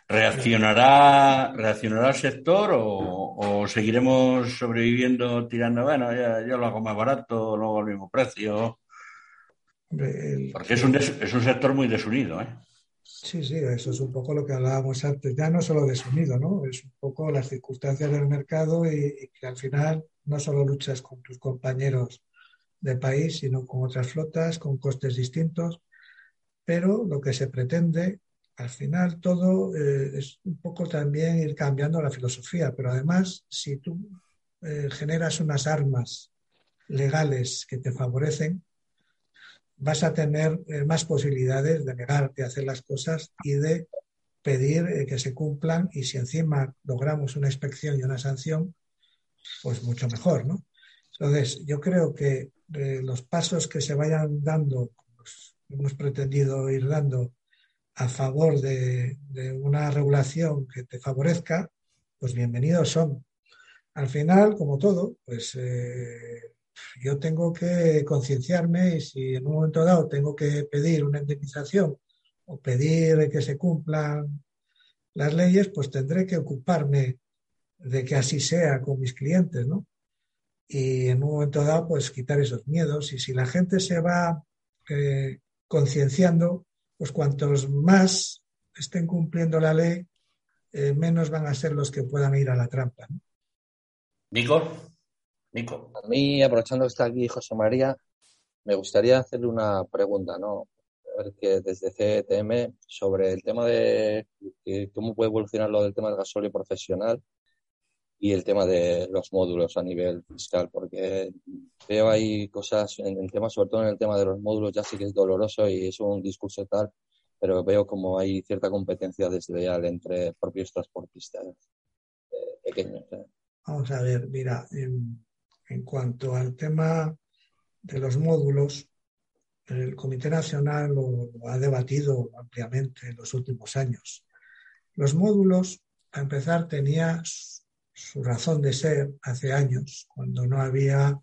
¿reaccionará, ¿Reaccionará el sector o, seguiremos sobreviviendo tirando, bueno, ya, yo lo hago más barato, luego al mismo precio? Porque es un, es un sector muy desunido, ¿eh? Sí, sí, eso es un poco lo que hablábamos antes, ya no solo desunido, ¿no? Es un poco las circunstancias del mercado y, que al final no solo luchas con tus compañeros de país, sino con otras flotas, con costes distintos, pero lo que se pretende, al final todo eh, es un poco también ir cambiando la filosofía, pero además si tú eh, generas unas armas legales que te favorecen, vas a tener eh, más posibilidades de negarte a hacer las cosas y de pedir que se cumplan y si encima logramos una inspección y una sanción, pues mucho mejor, ¿no? Entonces, yo creo que los pasos que se vayan dando, pues, hemos pretendido ir dando a favor de, una regulación que te favorezca, pues bienvenidos son. Al final, como todo, pues yo tengo que concienciarme y si en un momento dado tengo que pedir una indemnización o pedir que se cumplan las leyes, pues tendré que ocuparme de que así sea con mis clientes, ¿no? Y en un momento dado, pues quitar esos miedos. Y si la gente se va eh, concienciando, pues cuantos más estén cumpliendo la ley, eh, menos van a ser los que puedan ir a la trampa. ¿no? A mí, aprovechando que está aquí José María, me gustaría hacerle una pregunta, ¿no? A ver que desde CTM sobre el tema de cómo puede evolucionar lo del tema del gasóleo profesional y el tema de los módulos a nivel fiscal, porque veo ahí cosas en el tema, sobre todo en el tema de los módulos, ya sí que es doloroso y es un discurso tal, pero veo como hay cierta competencia desleal entre propios transportistas eh, pequeños. ¿eh? Vamos a ver, mira, en cuanto al tema de los módulos, el Comité Nacional lo, ha debatido ampliamente en los últimos años. Los módulos, a empezar, tenía su razón de ser hace años, cuando no había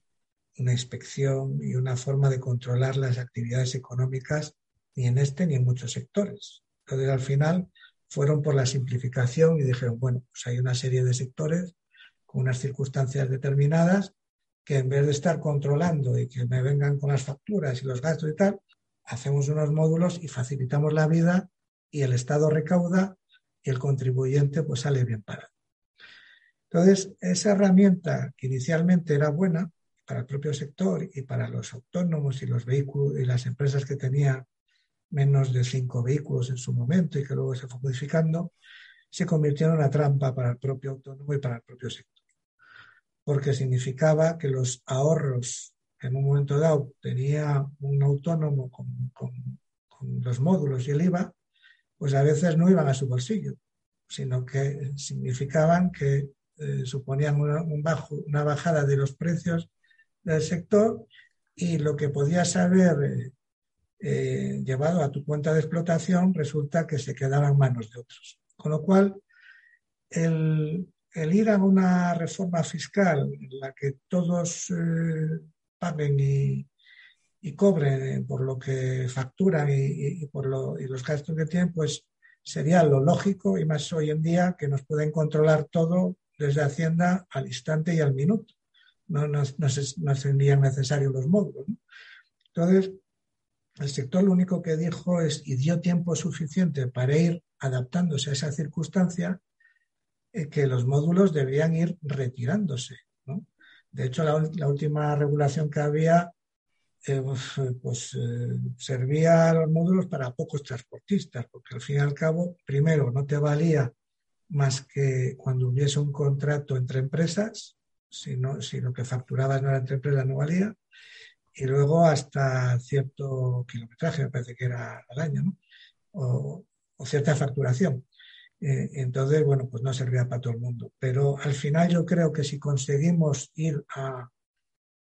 una inspección y una forma de controlar las actividades económicas ni en este ni en muchos sectores. Entonces, al final, fueron por la simplificación y dijeron, bueno, pues hay una serie de sectores con unas circunstancias determinadas que en vez de estar controlando y que me vengan con las facturas y los gastos y tal, hacemos unos módulos y facilitamos la vida y el Estado recauda y el contribuyente pues sale bien parado. Entonces, esa herramienta que inicialmente era buena para el propio sector y para los autónomos y los vehículos y las empresas que tenían menos de cinco vehículos en su momento y que luego se fue modificando, se convirtió en una trampa para el propio autónomo y para el propio sector. Porque significaba que los ahorros en un momento dado tenía un autónomo con, los módulos y el IVA, pues a veces no iban a su bolsillo, sino que significaban que eh, suponían una, bajada de los precios del sector y lo que podías haber eh, eh, llevado a tu cuenta de explotación resulta que se quedaba en manos de otros. Con lo cual, el, ir a una reforma fiscal en la que todos paguen y, cobren por lo que facturan y, por los gastos que tienen, pues sería lo lógico y más hoy en día que nos pueden controlar todo desde Hacienda al instante y al minuto. no, no, no, serían necesarios los módulos. Entonces, el sector lo único que dijo es, y dio tiempo suficiente para ir adaptándose a esa circunstancia, eh, que los módulos debían ir retirándose. De hecho, la, última regulación que había eh, pues, eh, servía a los módulos para pocos transportistas, porque al fin y al cabo, primero, no te valía más que cuando hubiese un contrato entre empresas, si, si lo que facturabas no era entre empresas no valía, y luego hasta cierto kilometraje, me parece que era al año, ¿no? o, cierta facturación. Eh, entonces, bueno, pues no servía para todo el mundo. Pero al final yo creo que si conseguimos ir a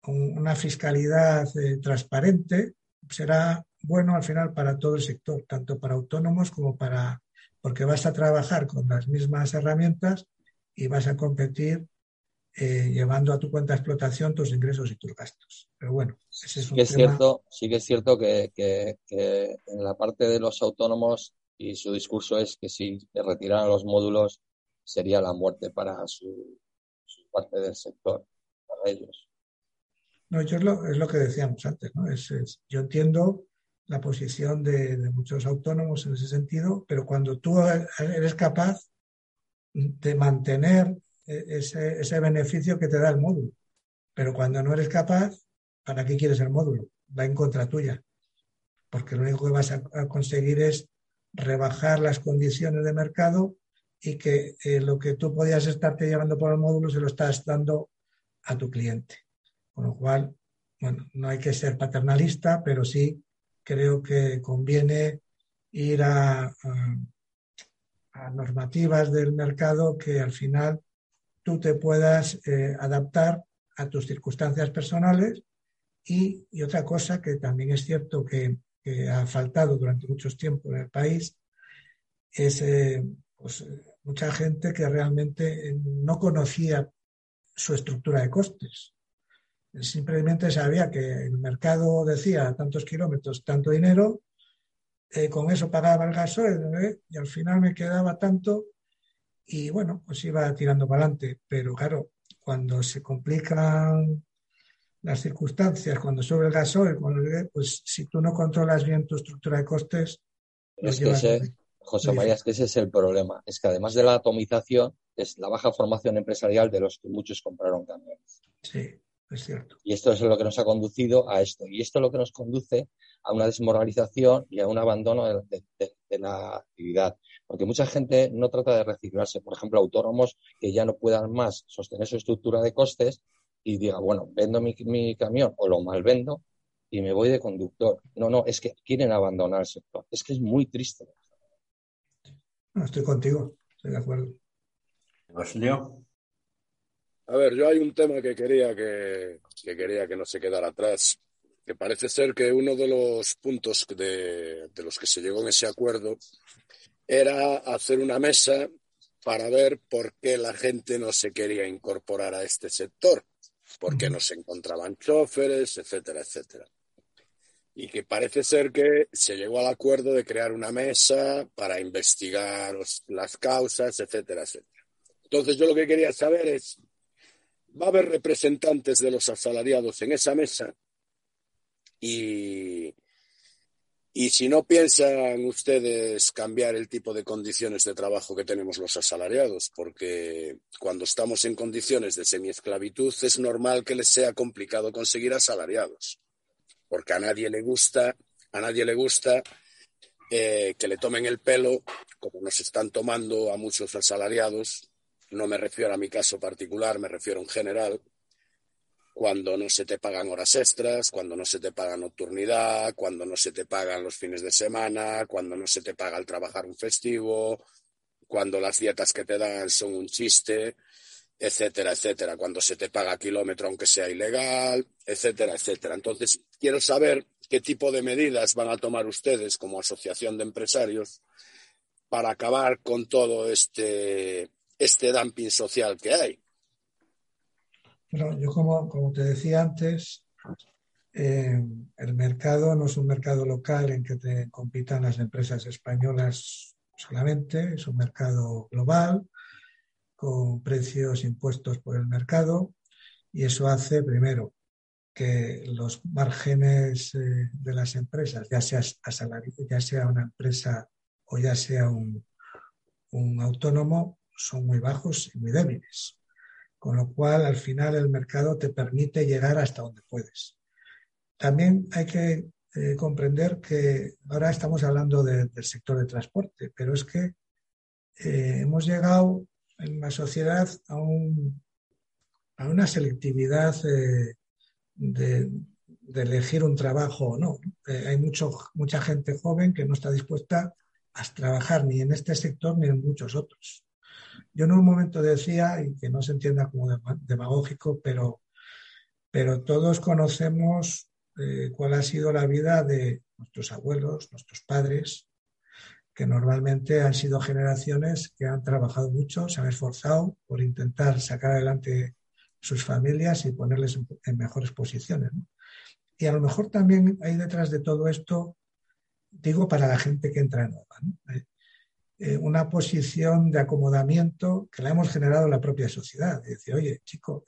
una fiscalidad eh, transparente, será bueno al final para todo el sector, tanto para autónomos como para, porque vas a trabajar con las mismas herramientas y vas a competir eh, llevando a tu cuenta de explotación tus ingresos y tus gastos. Pero bueno, ese es un sí es cierto, sí que es cierto que, en la parte de los autónomos y su discurso es que si retiraran los módulos sería la muerte para su, parte del sector, para ellos. No, yo es lo, que decíamos antes, ¿no? Es, yo entiendo la posición de, muchos autónomos en ese sentido, pero cuando tú eres capaz de mantener ese, ese beneficio que te da el módulo. Pero cuando no eres capaz, ¿para qué quieres el módulo? Va en contra tuya. Porque lo único que vas a, conseguir es rebajar las condiciones de mercado y que eh, lo que tú podías estarte llevando por el módulo se lo estás dando a tu cliente. Con lo cual, bueno, no hay que ser paternalista, pero sí creo que conviene ir a normativas del mercado que al final tú te puedas eh, adaptar a tus circunstancias personales y, otra cosa que también es cierto que, ha faltado durante mucho tiempo en el país es eh, pues, mucha gente que realmente no conocía su estructura de costes. Simplemente sabía que el mercado decía tantos kilómetros, tanto dinero, eh, con eso pagaba el gasoil y al final me quedaba tanto y bueno, pues iba tirando para adelante. Pero claro, cuando se complican las circunstancias, cuando sube el gasoil, pues si tú no controlas bien tu estructura de costes. Es que ese, José María, es que ese es el problema. Es que además de la atomización, es la baja formación empresarial de los que muchos compraron camiones. Sí, es cierto. Y esto es lo que nos ha conducido a esto. Y esto es lo que nos conduce a una desmoralización y a un abandono de la actividad porque mucha gente no trata de reciclarse. Por ejemplo, autónomos que ya no puedan más sostener su estructura de costes y diga, bueno, vendo mi, camión o lo mal vendo y me voy de conductor. No, no, es que quieren abandonar el sector. Es que es muy triste. No, estoy contigo, estoy de acuerdo. A ver, yo hay un tema que quería que, que quería que no se quedara atrás, que parece ser que uno de los puntos de, de los que se llegó en ese acuerdo era hacer una mesa para ver por qué la gente no se quería incorporar a este sector, por qué no se encontraban choferes, etcétera, etcétera. Y que parece ser que se llegó al acuerdo de crear una mesa para investigar las causas, etcétera, etcétera. Entonces yo lo que quería saber es, ¿va a haber representantes de los asalariados en esa mesa? Y, y si no piensan ustedes cambiar el tipo de condiciones de trabajo que tenemos los asalariados, porque cuando estamos en condiciones de semiesclavitud es normal que les sea complicado conseguir asalariados, porque a nadie le gusta, a nadie le gusta eh, que le tomen el pelo, como nos están tomando a muchos asalariados. No me refiero a mi caso particular, me refiero en general cuando no se te pagan horas extras, cuando no se te paga nocturnidad, cuando no se te pagan los fines de semana, cuando no se te paga el trabajar un festivo, cuando las dietas que te dan son un chiste, etcétera, etcétera, cuando se te paga kilómetro aunque sea ilegal, etcétera, etcétera. Entonces, quiero saber qué tipo de medidas van a tomar ustedes como asociación de empresarios para acabar con todo este, este dumping social que hay. Bueno, yo como, como te decía antes, eh, el mercado no es un mercado local en que te compitan las empresas españolas solamente, es un mercado global con precios impuestos por el mercado Y eso hace, primero, que los márgenes eh, de las empresas, ya sea, ya sea una empresa o ya sea un autónomo, son muy bajos y muy débiles. Con lo cual, al final, el mercado te permite llegar hasta donde puedes. También hay que eh, comprender que ahora estamos hablando del sector de transporte, pero es que eh, hemos llegado en la sociedad a, un, a una selectividad eh, de, elegir un trabajo o no. hay mucho, mucha gente joven que no está dispuesta a trabajar ni en este sector ni en muchos otros. Yo en un momento decía, y que no se entienda como demagógico, pero, pero todos conocemos eh, cuál ha sido la vida de nuestros abuelos, nuestros padres, que normalmente han sido generaciones que han trabajado mucho, se han esforzado por intentar sacar adelante sus familias y ponerles en, mejores posiciones. Y a lo mejor también hay detrás de todo esto, digo para la gente que entra nueva, eh, eh, una posición de acomodamiento que la hemos generado en la propia sociedad. Es decir, oye, chico,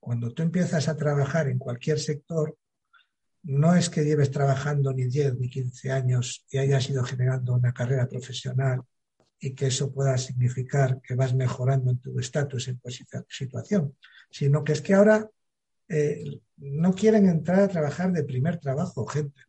cuando tú empiezas a trabajar en cualquier sector, no es que lleves trabajando ni 10 ni 15 años y hayas ido generando una carrera profesional y que eso pueda significar que vas mejorando en tu estatus en situación, sino que es que ahora eh, no quieren entrar a trabajar de primer trabajo gente.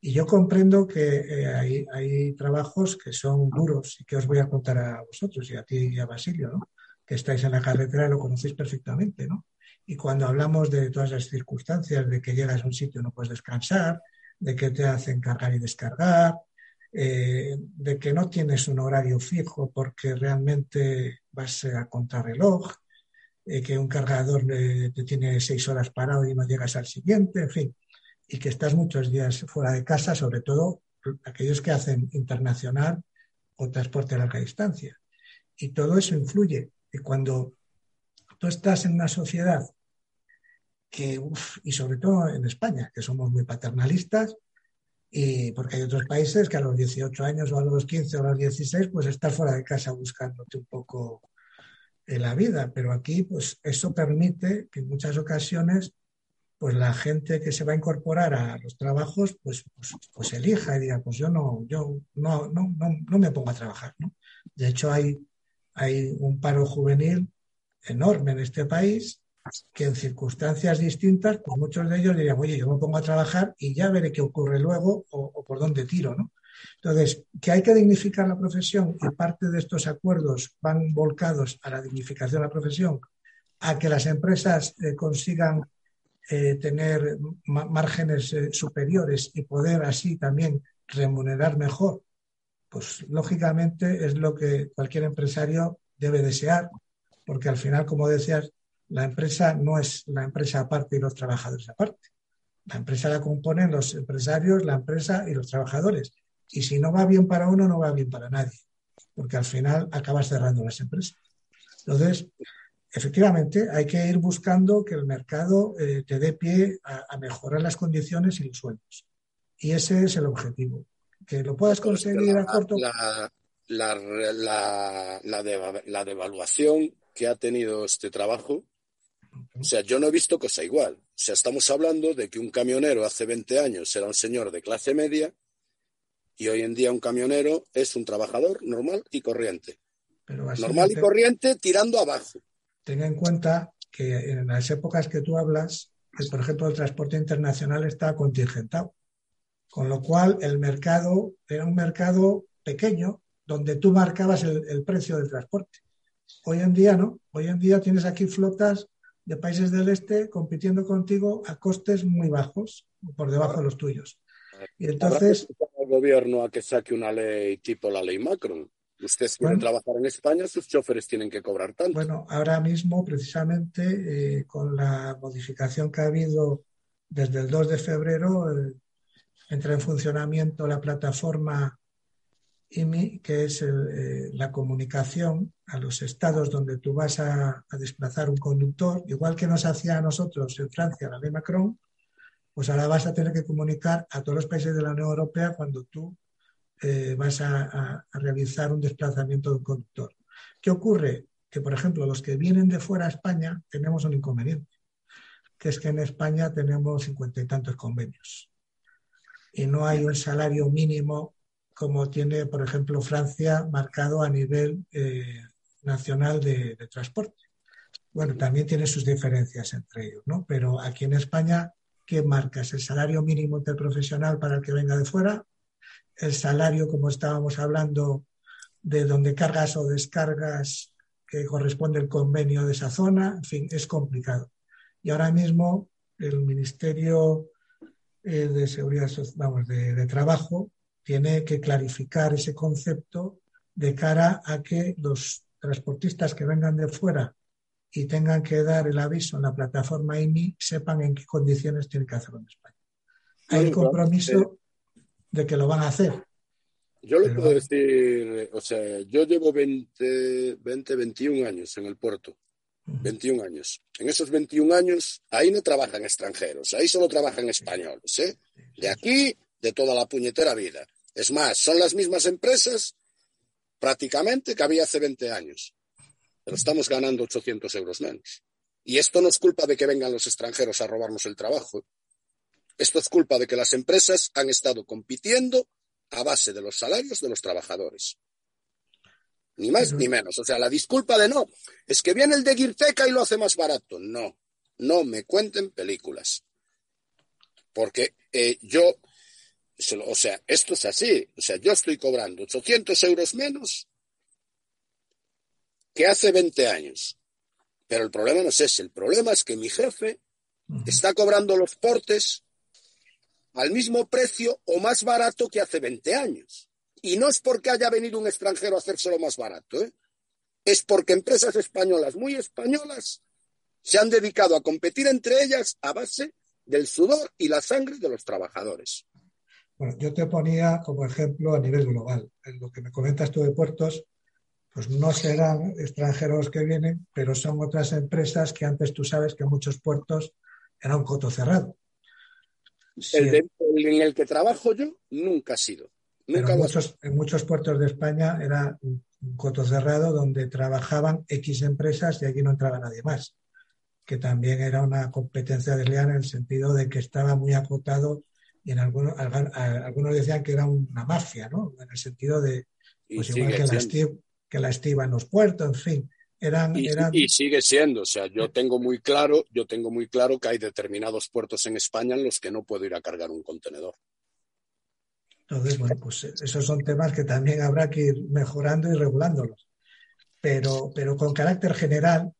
Y yo comprendo que eh, hay, trabajos que son duros y que os voy a contar a vosotros y a ti y a Basilio, ¿no? que estáis en la carretera lo conocéis perfectamente. ¿no? Y cuando hablamos de todas las circunstancias, de que llegas a un sitio y no puedes descansar, de que te hacen cargar y descargar, eh, de que no tienes un horario fijo porque realmente vas a contrarreloj, eh, que un cargador te tiene seis horas parado y no llegas al siguiente, en fin, y que estás muchos días fuera de casa, sobre todo aquellos que hacen internacional o transporte a larga distancia. Y todo eso influye. Y cuando tú estás en una sociedad que, y sobre todo en España, que somos muy paternalistas, y porque hay otros países que a los 18 años o a los 15 o a los 16, pues estás fuera de casa buscándote un poco en la vida. Pero aquí, pues eso permite que en muchas ocasiones, pues la gente que se va a incorporar a los trabajos, pues, pues, pues elija y diga, pues yo no, yo no, no, no, no me pongo a trabajar. ¿no? De hecho, hay, hay un paro juvenil enorme en este país que en circunstancias distintas, pues muchos de ellos dirían, oye, yo me pongo a trabajar y ya veré qué ocurre luego o, por dónde tiro, ¿no? Entonces, que hay que dignificar la profesión y parte de estos acuerdos van volcados a la dignificación de la profesión, a que las empresas eh, consigan eh, tener márgenes eh, superiores y poder así también remunerar mejor, pues lógicamente es lo que cualquier empresario debe desear, porque al final, como decías, la empresa no es la empresa aparte y los trabajadores aparte. La empresa la componen los empresarios, la empresa y los trabajadores. Y si no va bien para uno, no va bien para nadie, porque al final acabas cerrando las empresas. Entonces, efectivamente, hay que ir buscando que el mercado eh, te dé pie a, mejorar las condiciones y los sueldos. Y ese es el objetivo. Que lo puedas conseguir a corto la, la, la, la devaluación que ha tenido este trabajo o sea, yo no he visto cosa igual. O sea, estamos hablando de que un camionero hace 20 años era un señor de clase media y hoy en día un camionero es un trabajador normal y corriente. normal y corriente tirando abajo. Ten en cuenta que en las épocas que tú hablas, por ejemplo, el transporte internacional está contingentado. Con lo cual, el mercado era un mercado pequeño donde tú marcabas el precio del transporte. Hoy en día no. Hoy en día tienes aquí flotas de países del este compitiendo contigo a costes muy bajos, por debajo de los tuyos. Y entonces. el gobierno a que saque una ley tipo la ley Macron. Usted quiere trabajar en España, sus choferes tienen que cobrar tanto. Bueno, ahora mismo, precisamente, eh, con la modificación que ha habido desde el 2 de febrero, eh, entra en funcionamiento la plataforma IMI, que es eh, la comunicación a los estados donde tú vas a, desplazar un conductor, igual que nos hacía a nosotros en Francia la ley Macron, pues ahora vas a tener que comunicar a todos los países de la Unión Europea cuando tú eh, vas a, realizar un desplazamiento de un conductor. ¿Qué ocurre? que, por ejemplo, los que vienen de fuera a España tenemos un inconveniente, que es que en España tenemos cincuenta y tantos convenios y no hay un salario mínimo como tiene, por ejemplo, Francia marcado a nivel eh, nacional de, de, transporte. Bueno, también tiene sus diferencias entre ellos, ¿no? Pero aquí en España, ¿qué marcas? ¿El salario mínimo interprofesional para el que venga de fuera? ¿El salario, como estábamos hablando, de donde cargas o descargas que corresponde el convenio de esa zona? En fin, es complicado. Y ahora mismo el Ministerio eh, de Seguridad, vamos, de, de Trabajo tiene que clarificar ese concepto de cara a que los transportistas que vengan de fuera y tengan que dar el aviso en la plataforma IMI sepan en qué condiciones tienen que hacerlo en España. Hay compromiso de que lo van a hacer. Yo le puedo decir, o sea, yo llevo 20, 20, 21 años en el puerto. 21 años. En esos 21 años, ahí no trabajan extranjeros, ahí solo trabajan españoles, ¿eh? De aquí, de toda la puñetera vida. Es más, son las mismas empresas prácticamente que había hace 20 años. Pero estamos ganando 800 euros menos. Y esto no es culpa de que vengan los extranjeros a robarnos el trabajo. Esto es culpa de que las empresas han estado compitiendo a base de los salarios de los trabajadores. Ni más ni menos. O sea, la disculpa de no, es que viene el de Girteca y lo hace más barato. No, no me cuenten películas. Porque eh, yo, o sea, esto es así. O sea, yo estoy cobrando 800 euros menos que hace 20 años. Pero el problema no es ese. El problema es que mi jefe está cobrando los portes al mismo precio o más barato que hace 20 años. Y no es porque haya venido un extranjero a hacérselo más barato, ¿eh? es porque empresas españolas, muy españolas, se han dedicado a competir entre ellas a base del sudor y la sangre de los trabajadores. Bueno, yo te ponía como ejemplo a nivel global. En lo que me comentas tú de puertos, pues no serán extranjeros que vienen, pero son otras empresas que antes tú sabes que muchos puertos era un coto cerrado. El, de, el en el que trabajo yo nunca ha sido. Pero en muchos, en muchos, puertos de España era un coto cerrado donde trabajaban X empresas y aquí no entraba nadie más, que también era una competencia desleal en el sentido de que estaba muy acotado y en algunos, algunos decían que era una mafia, ¿no? En el sentido de, pues igual que la, estiva, que la, estiva, en los puertos, en fin. Eran, y, eran... y, sigue siendo, o sea, yo tengo muy claro, yo tengo muy claro que hay determinados puertos en España en los que no puedo ir a cargar un contenedor. Entonces, bueno, pues esos son temas que también habrá que ir mejorando y regulándolos. Pero, pero con carácter general.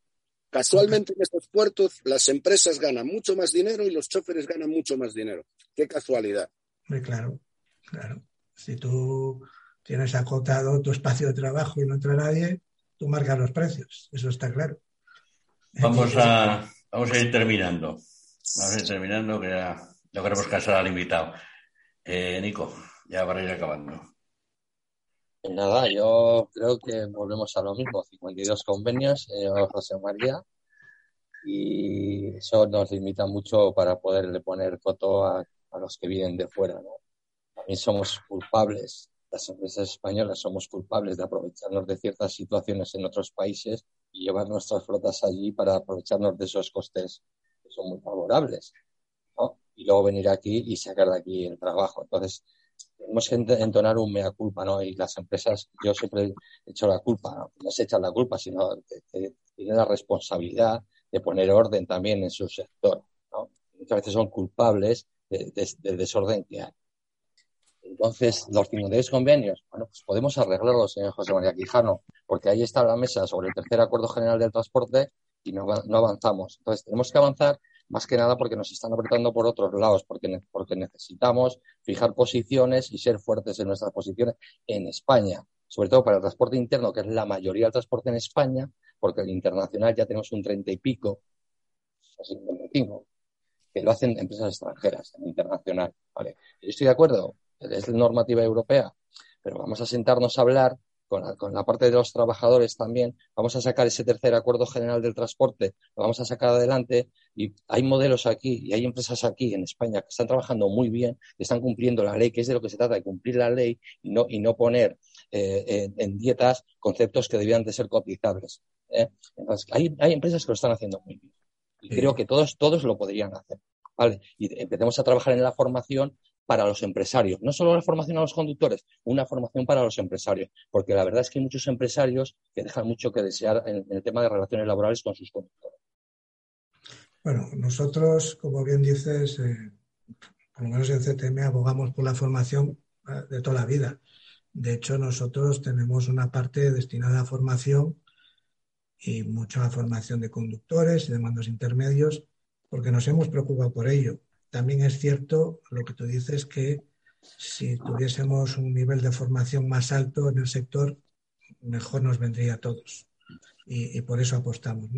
Casualmente en estos puertos las empresas ganan mucho más dinero y los choferes ganan mucho más dinero. Qué casualidad. Muy claro, claro. Si tú tienes acotado tu espacio de trabajo y no entra nadie, tú marcas los precios. Eso está claro. Vamos a, vamos a ir terminando. Vamos a ir terminando, que ya no queremos cansar al invitado. Eh, Nico ya para ir acabando. Nada, yo creo que volvemos a lo mismo, 52 convenios, eh, José María, y eso nos limita mucho para poderle poner coto a, a los que vienen de fuera. ¿no? También somos culpables, las empresas españolas somos culpables de aprovecharnos de ciertas situaciones en otros países y llevar nuestras flotas allí para aprovecharnos de esos costes que son muy favorables. ¿no? Y luego venir aquí y sacar de aquí el trabajo. Entonces, tenemos que entonar un mea culpa, ¿no? Y las empresas, yo siempre he hecho la culpa, ¿no? no se echan la culpa, sino que, tienen la responsabilidad de poner orden también en su sector, ¿no? Muchas veces son culpables del de, de desorden que hay. Entonces, los 52 convenios, bueno, pues podemos arreglarlos, señor José María Quijano, porque ahí está la mesa sobre el tercer acuerdo general del transporte y no, no avanzamos. Entonces, tenemos que avanzar más que nada porque nos están apretando por otros lados, porque, porque necesitamos fijar posiciones y ser fuertes en nuestras posiciones en España, sobre todo para el transporte interno, que es la mayoría del transporte en España, porque el internacional ya tenemos un treinta y pico, así 25, que lo hacen empresas extranjeras, en internacional. ¿vale? Yo estoy de acuerdo, es normativa europea, pero vamos a sentarnos a hablar con la, con la, parte de los trabajadores también, vamos a sacar ese tercer acuerdo general del transporte, lo vamos a sacar adelante y hay modelos aquí y hay empresas aquí en España que están trabajando muy bien, que están cumpliendo la ley, que es de lo que se trata, de cumplir la ley y no, y no poner eh, en, en, dietas conceptos que debían de ser cotizables. ¿eh? hay, hay, empresas que lo están haciendo muy bien. Y creo que todos, todos lo podrían hacer. ¿vale? Y empecemos a trabajar en la formación para los empresarios. No solo la formación a los conductores, una formación para los empresarios. Porque la verdad es que hay muchos empresarios que dejan mucho que desear en, el tema de relaciones laborales con sus conductores. Bueno, nosotros, como bien dices, eh, por lo menos en CTM abogamos por la formación eh, de toda la vida. De hecho, nosotros tenemos una parte destinada a formación y mucha formación de conductores y de mandos intermedios, porque nos hemos preocupado por ello. También es cierto lo que tú dices que si tuviésemos un nivel de formación más alto en el sector, mejor nos vendría a todos. Y, por eso apostamos.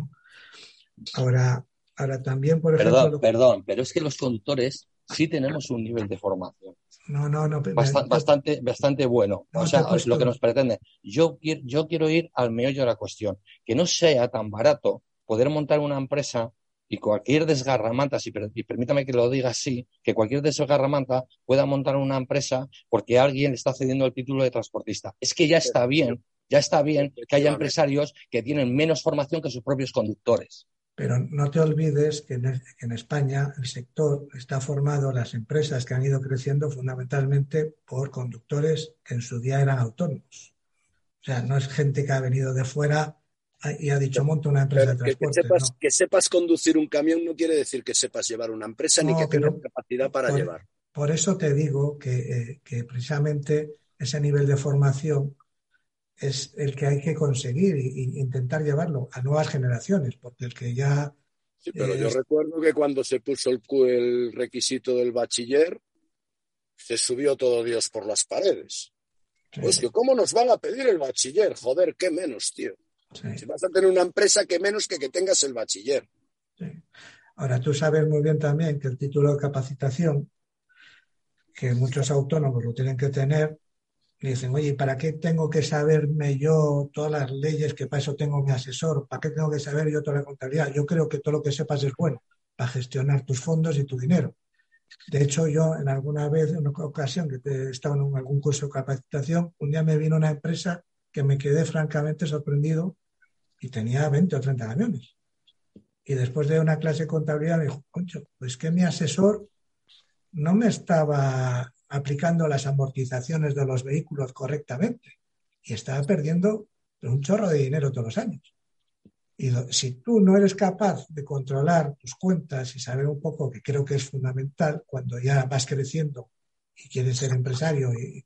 Ahora, ahora también, por ejemplo. Perdón, perdón, pero es que los conductores sí tenemos un nivel de formación. No, no, no. bastante, bastante bueno. o sea, es lo que nos pretende. Yo, yo quiero ir al meollo de la cuestión. Que no sea tan barato poder montar una empresa y cualquier desgarramanta, si, y permítame que lo diga así, que cualquier desgarramanta pueda montar una empresa porque alguien está cediendo el título de transportista. Es que ya está bien, ya está bien que haya empresarios que tienen menos formación que sus propios conductores. Pero no te olvides que en, España el sector está formado, las empresas que han ido creciendo fundamentalmente por conductores que en su día eran autónomos. O sea, no es gente que ha venido de fuera y ha dicho monta una empresa de transporte. Que sepas, conducir un camión no quiere decir que sepas llevar una empresa ni que tengas capacidad para llevar. Por eso te digo que, eh, que precisamente ese nivel de formación es el que hay que conseguir e intentar llevarlo a nuevas generaciones, porque el que ya... Sí, pero yo recuerdo que cuando se puso el, el requisito del bachiller, se subió todo Dios por las paredes. Pues que cómo nos van a pedir el bachiller, joder, qué menos, tío. Si vas a tener una empresa, qué menos que que tengas el bachiller. Ahora, tú sabes muy bien también que el título de capacitación, que muchos autónomos lo tienen que tener, dicen, oye, ¿para qué tengo que saberme yo todas las leyes que para eso tengo mi asesor? ¿Para qué tengo que saber yo toda la contabilidad? Yo creo que todo lo que sepas es bueno para gestionar tus fondos y tu dinero. De hecho, yo en alguna vez, en una ocasión que estaba en algún curso de capacitación, un día me vino una empresa que me quedé francamente sorprendido y tenía 20 o 30 camiones. Y después de una clase de contabilidad me dijo, concho, pues que mi asesor no me estaba aplicando las amortizaciones de los vehículos correctamente y estaba perdiendo un chorro de dinero todos los años. Y si tú no eres capaz de controlar tus cuentas y saber un poco, que creo que es fundamental cuando ya vas creciendo y quieres ser empresario, y,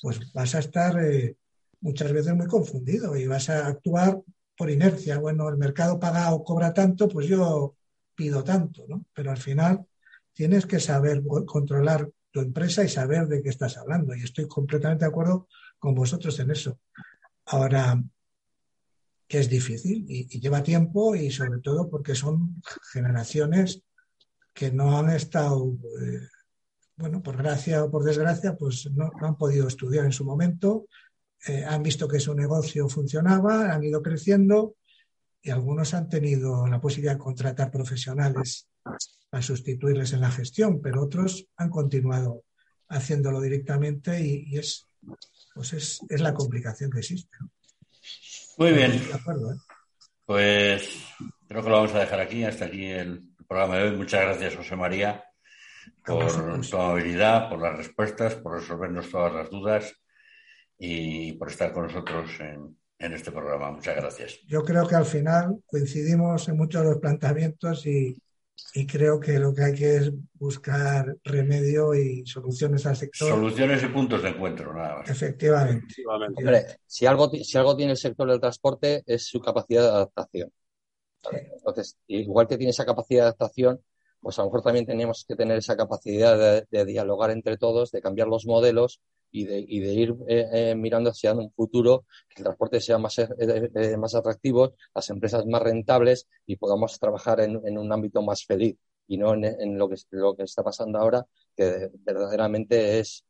pues vas a estar eh, muchas veces muy confundido y vas a actuar por inercia. Bueno, el mercado paga o cobra tanto, pues yo pido tanto, ¿no? Pero al final tienes que saber controlar tu empresa y saber de qué estás hablando. Y estoy completamente de acuerdo con vosotros en eso. Ahora, que es difícil y, lleva tiempo y sobre todo porque son generaciones que no han estado, eh, bueno, por gracia o por desgracia, pues no, han podido estudiar en su momento, eh, han visto que su negocio funcionaba, han ido creciendo y algunos han tenido la posibilidad de contratar profesionales a sustituirles en la gestión, pero otros han continuado haciéndolo directamente y, es, pues es, la complicación que existe. Muy bien. ¿eh? Pues creo que lo vamos a dejar aquí, hasta aquí el programa de hoy. Muchas gracias, José María, por tu amabilidad, por las respuestas, por resolvernos todas las dudas y por estar con nosotros en, en este programa. Muchas gracias. Yo creo que al final coincidimos en muchos de los planteamientos y, y creo que lo que hay que es buscar remedio y soluciones al sector. Soluciones y puntos de encuentro, nada más. Efectivamente. si algo, si algo tiene el sector del transporte es su capacidad de adaptación. Entonces, igual que tiene esa capacidad de adaptación, pues a lo mejor también tenemos que tener esa capacidad de dialogar entre todos, de cambiar los modelos y de, y de ir eh, eh, mirando hacia un futuro que el transporte sea más, eh, más atractivo, las empresas más rentables y podamos trabajar en, un ámbito más feliz y no en, lo, que, lo que está pasando ahora, que verdaderamente es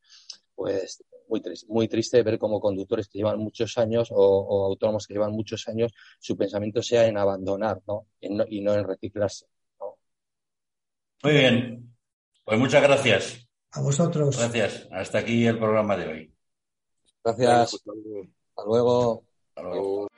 pues muy triste, muy triste ver cómo conductores que llevan muchos años o, autónomos que llevan muchos años, su pensamiento sea en abandonar no, y no en reciclarse. Muy bien. Pues muchas gracias. A vosotros. Gracias. Hasta aquí el programa de hoy. Gracias. Hasta luego. Hasta luego.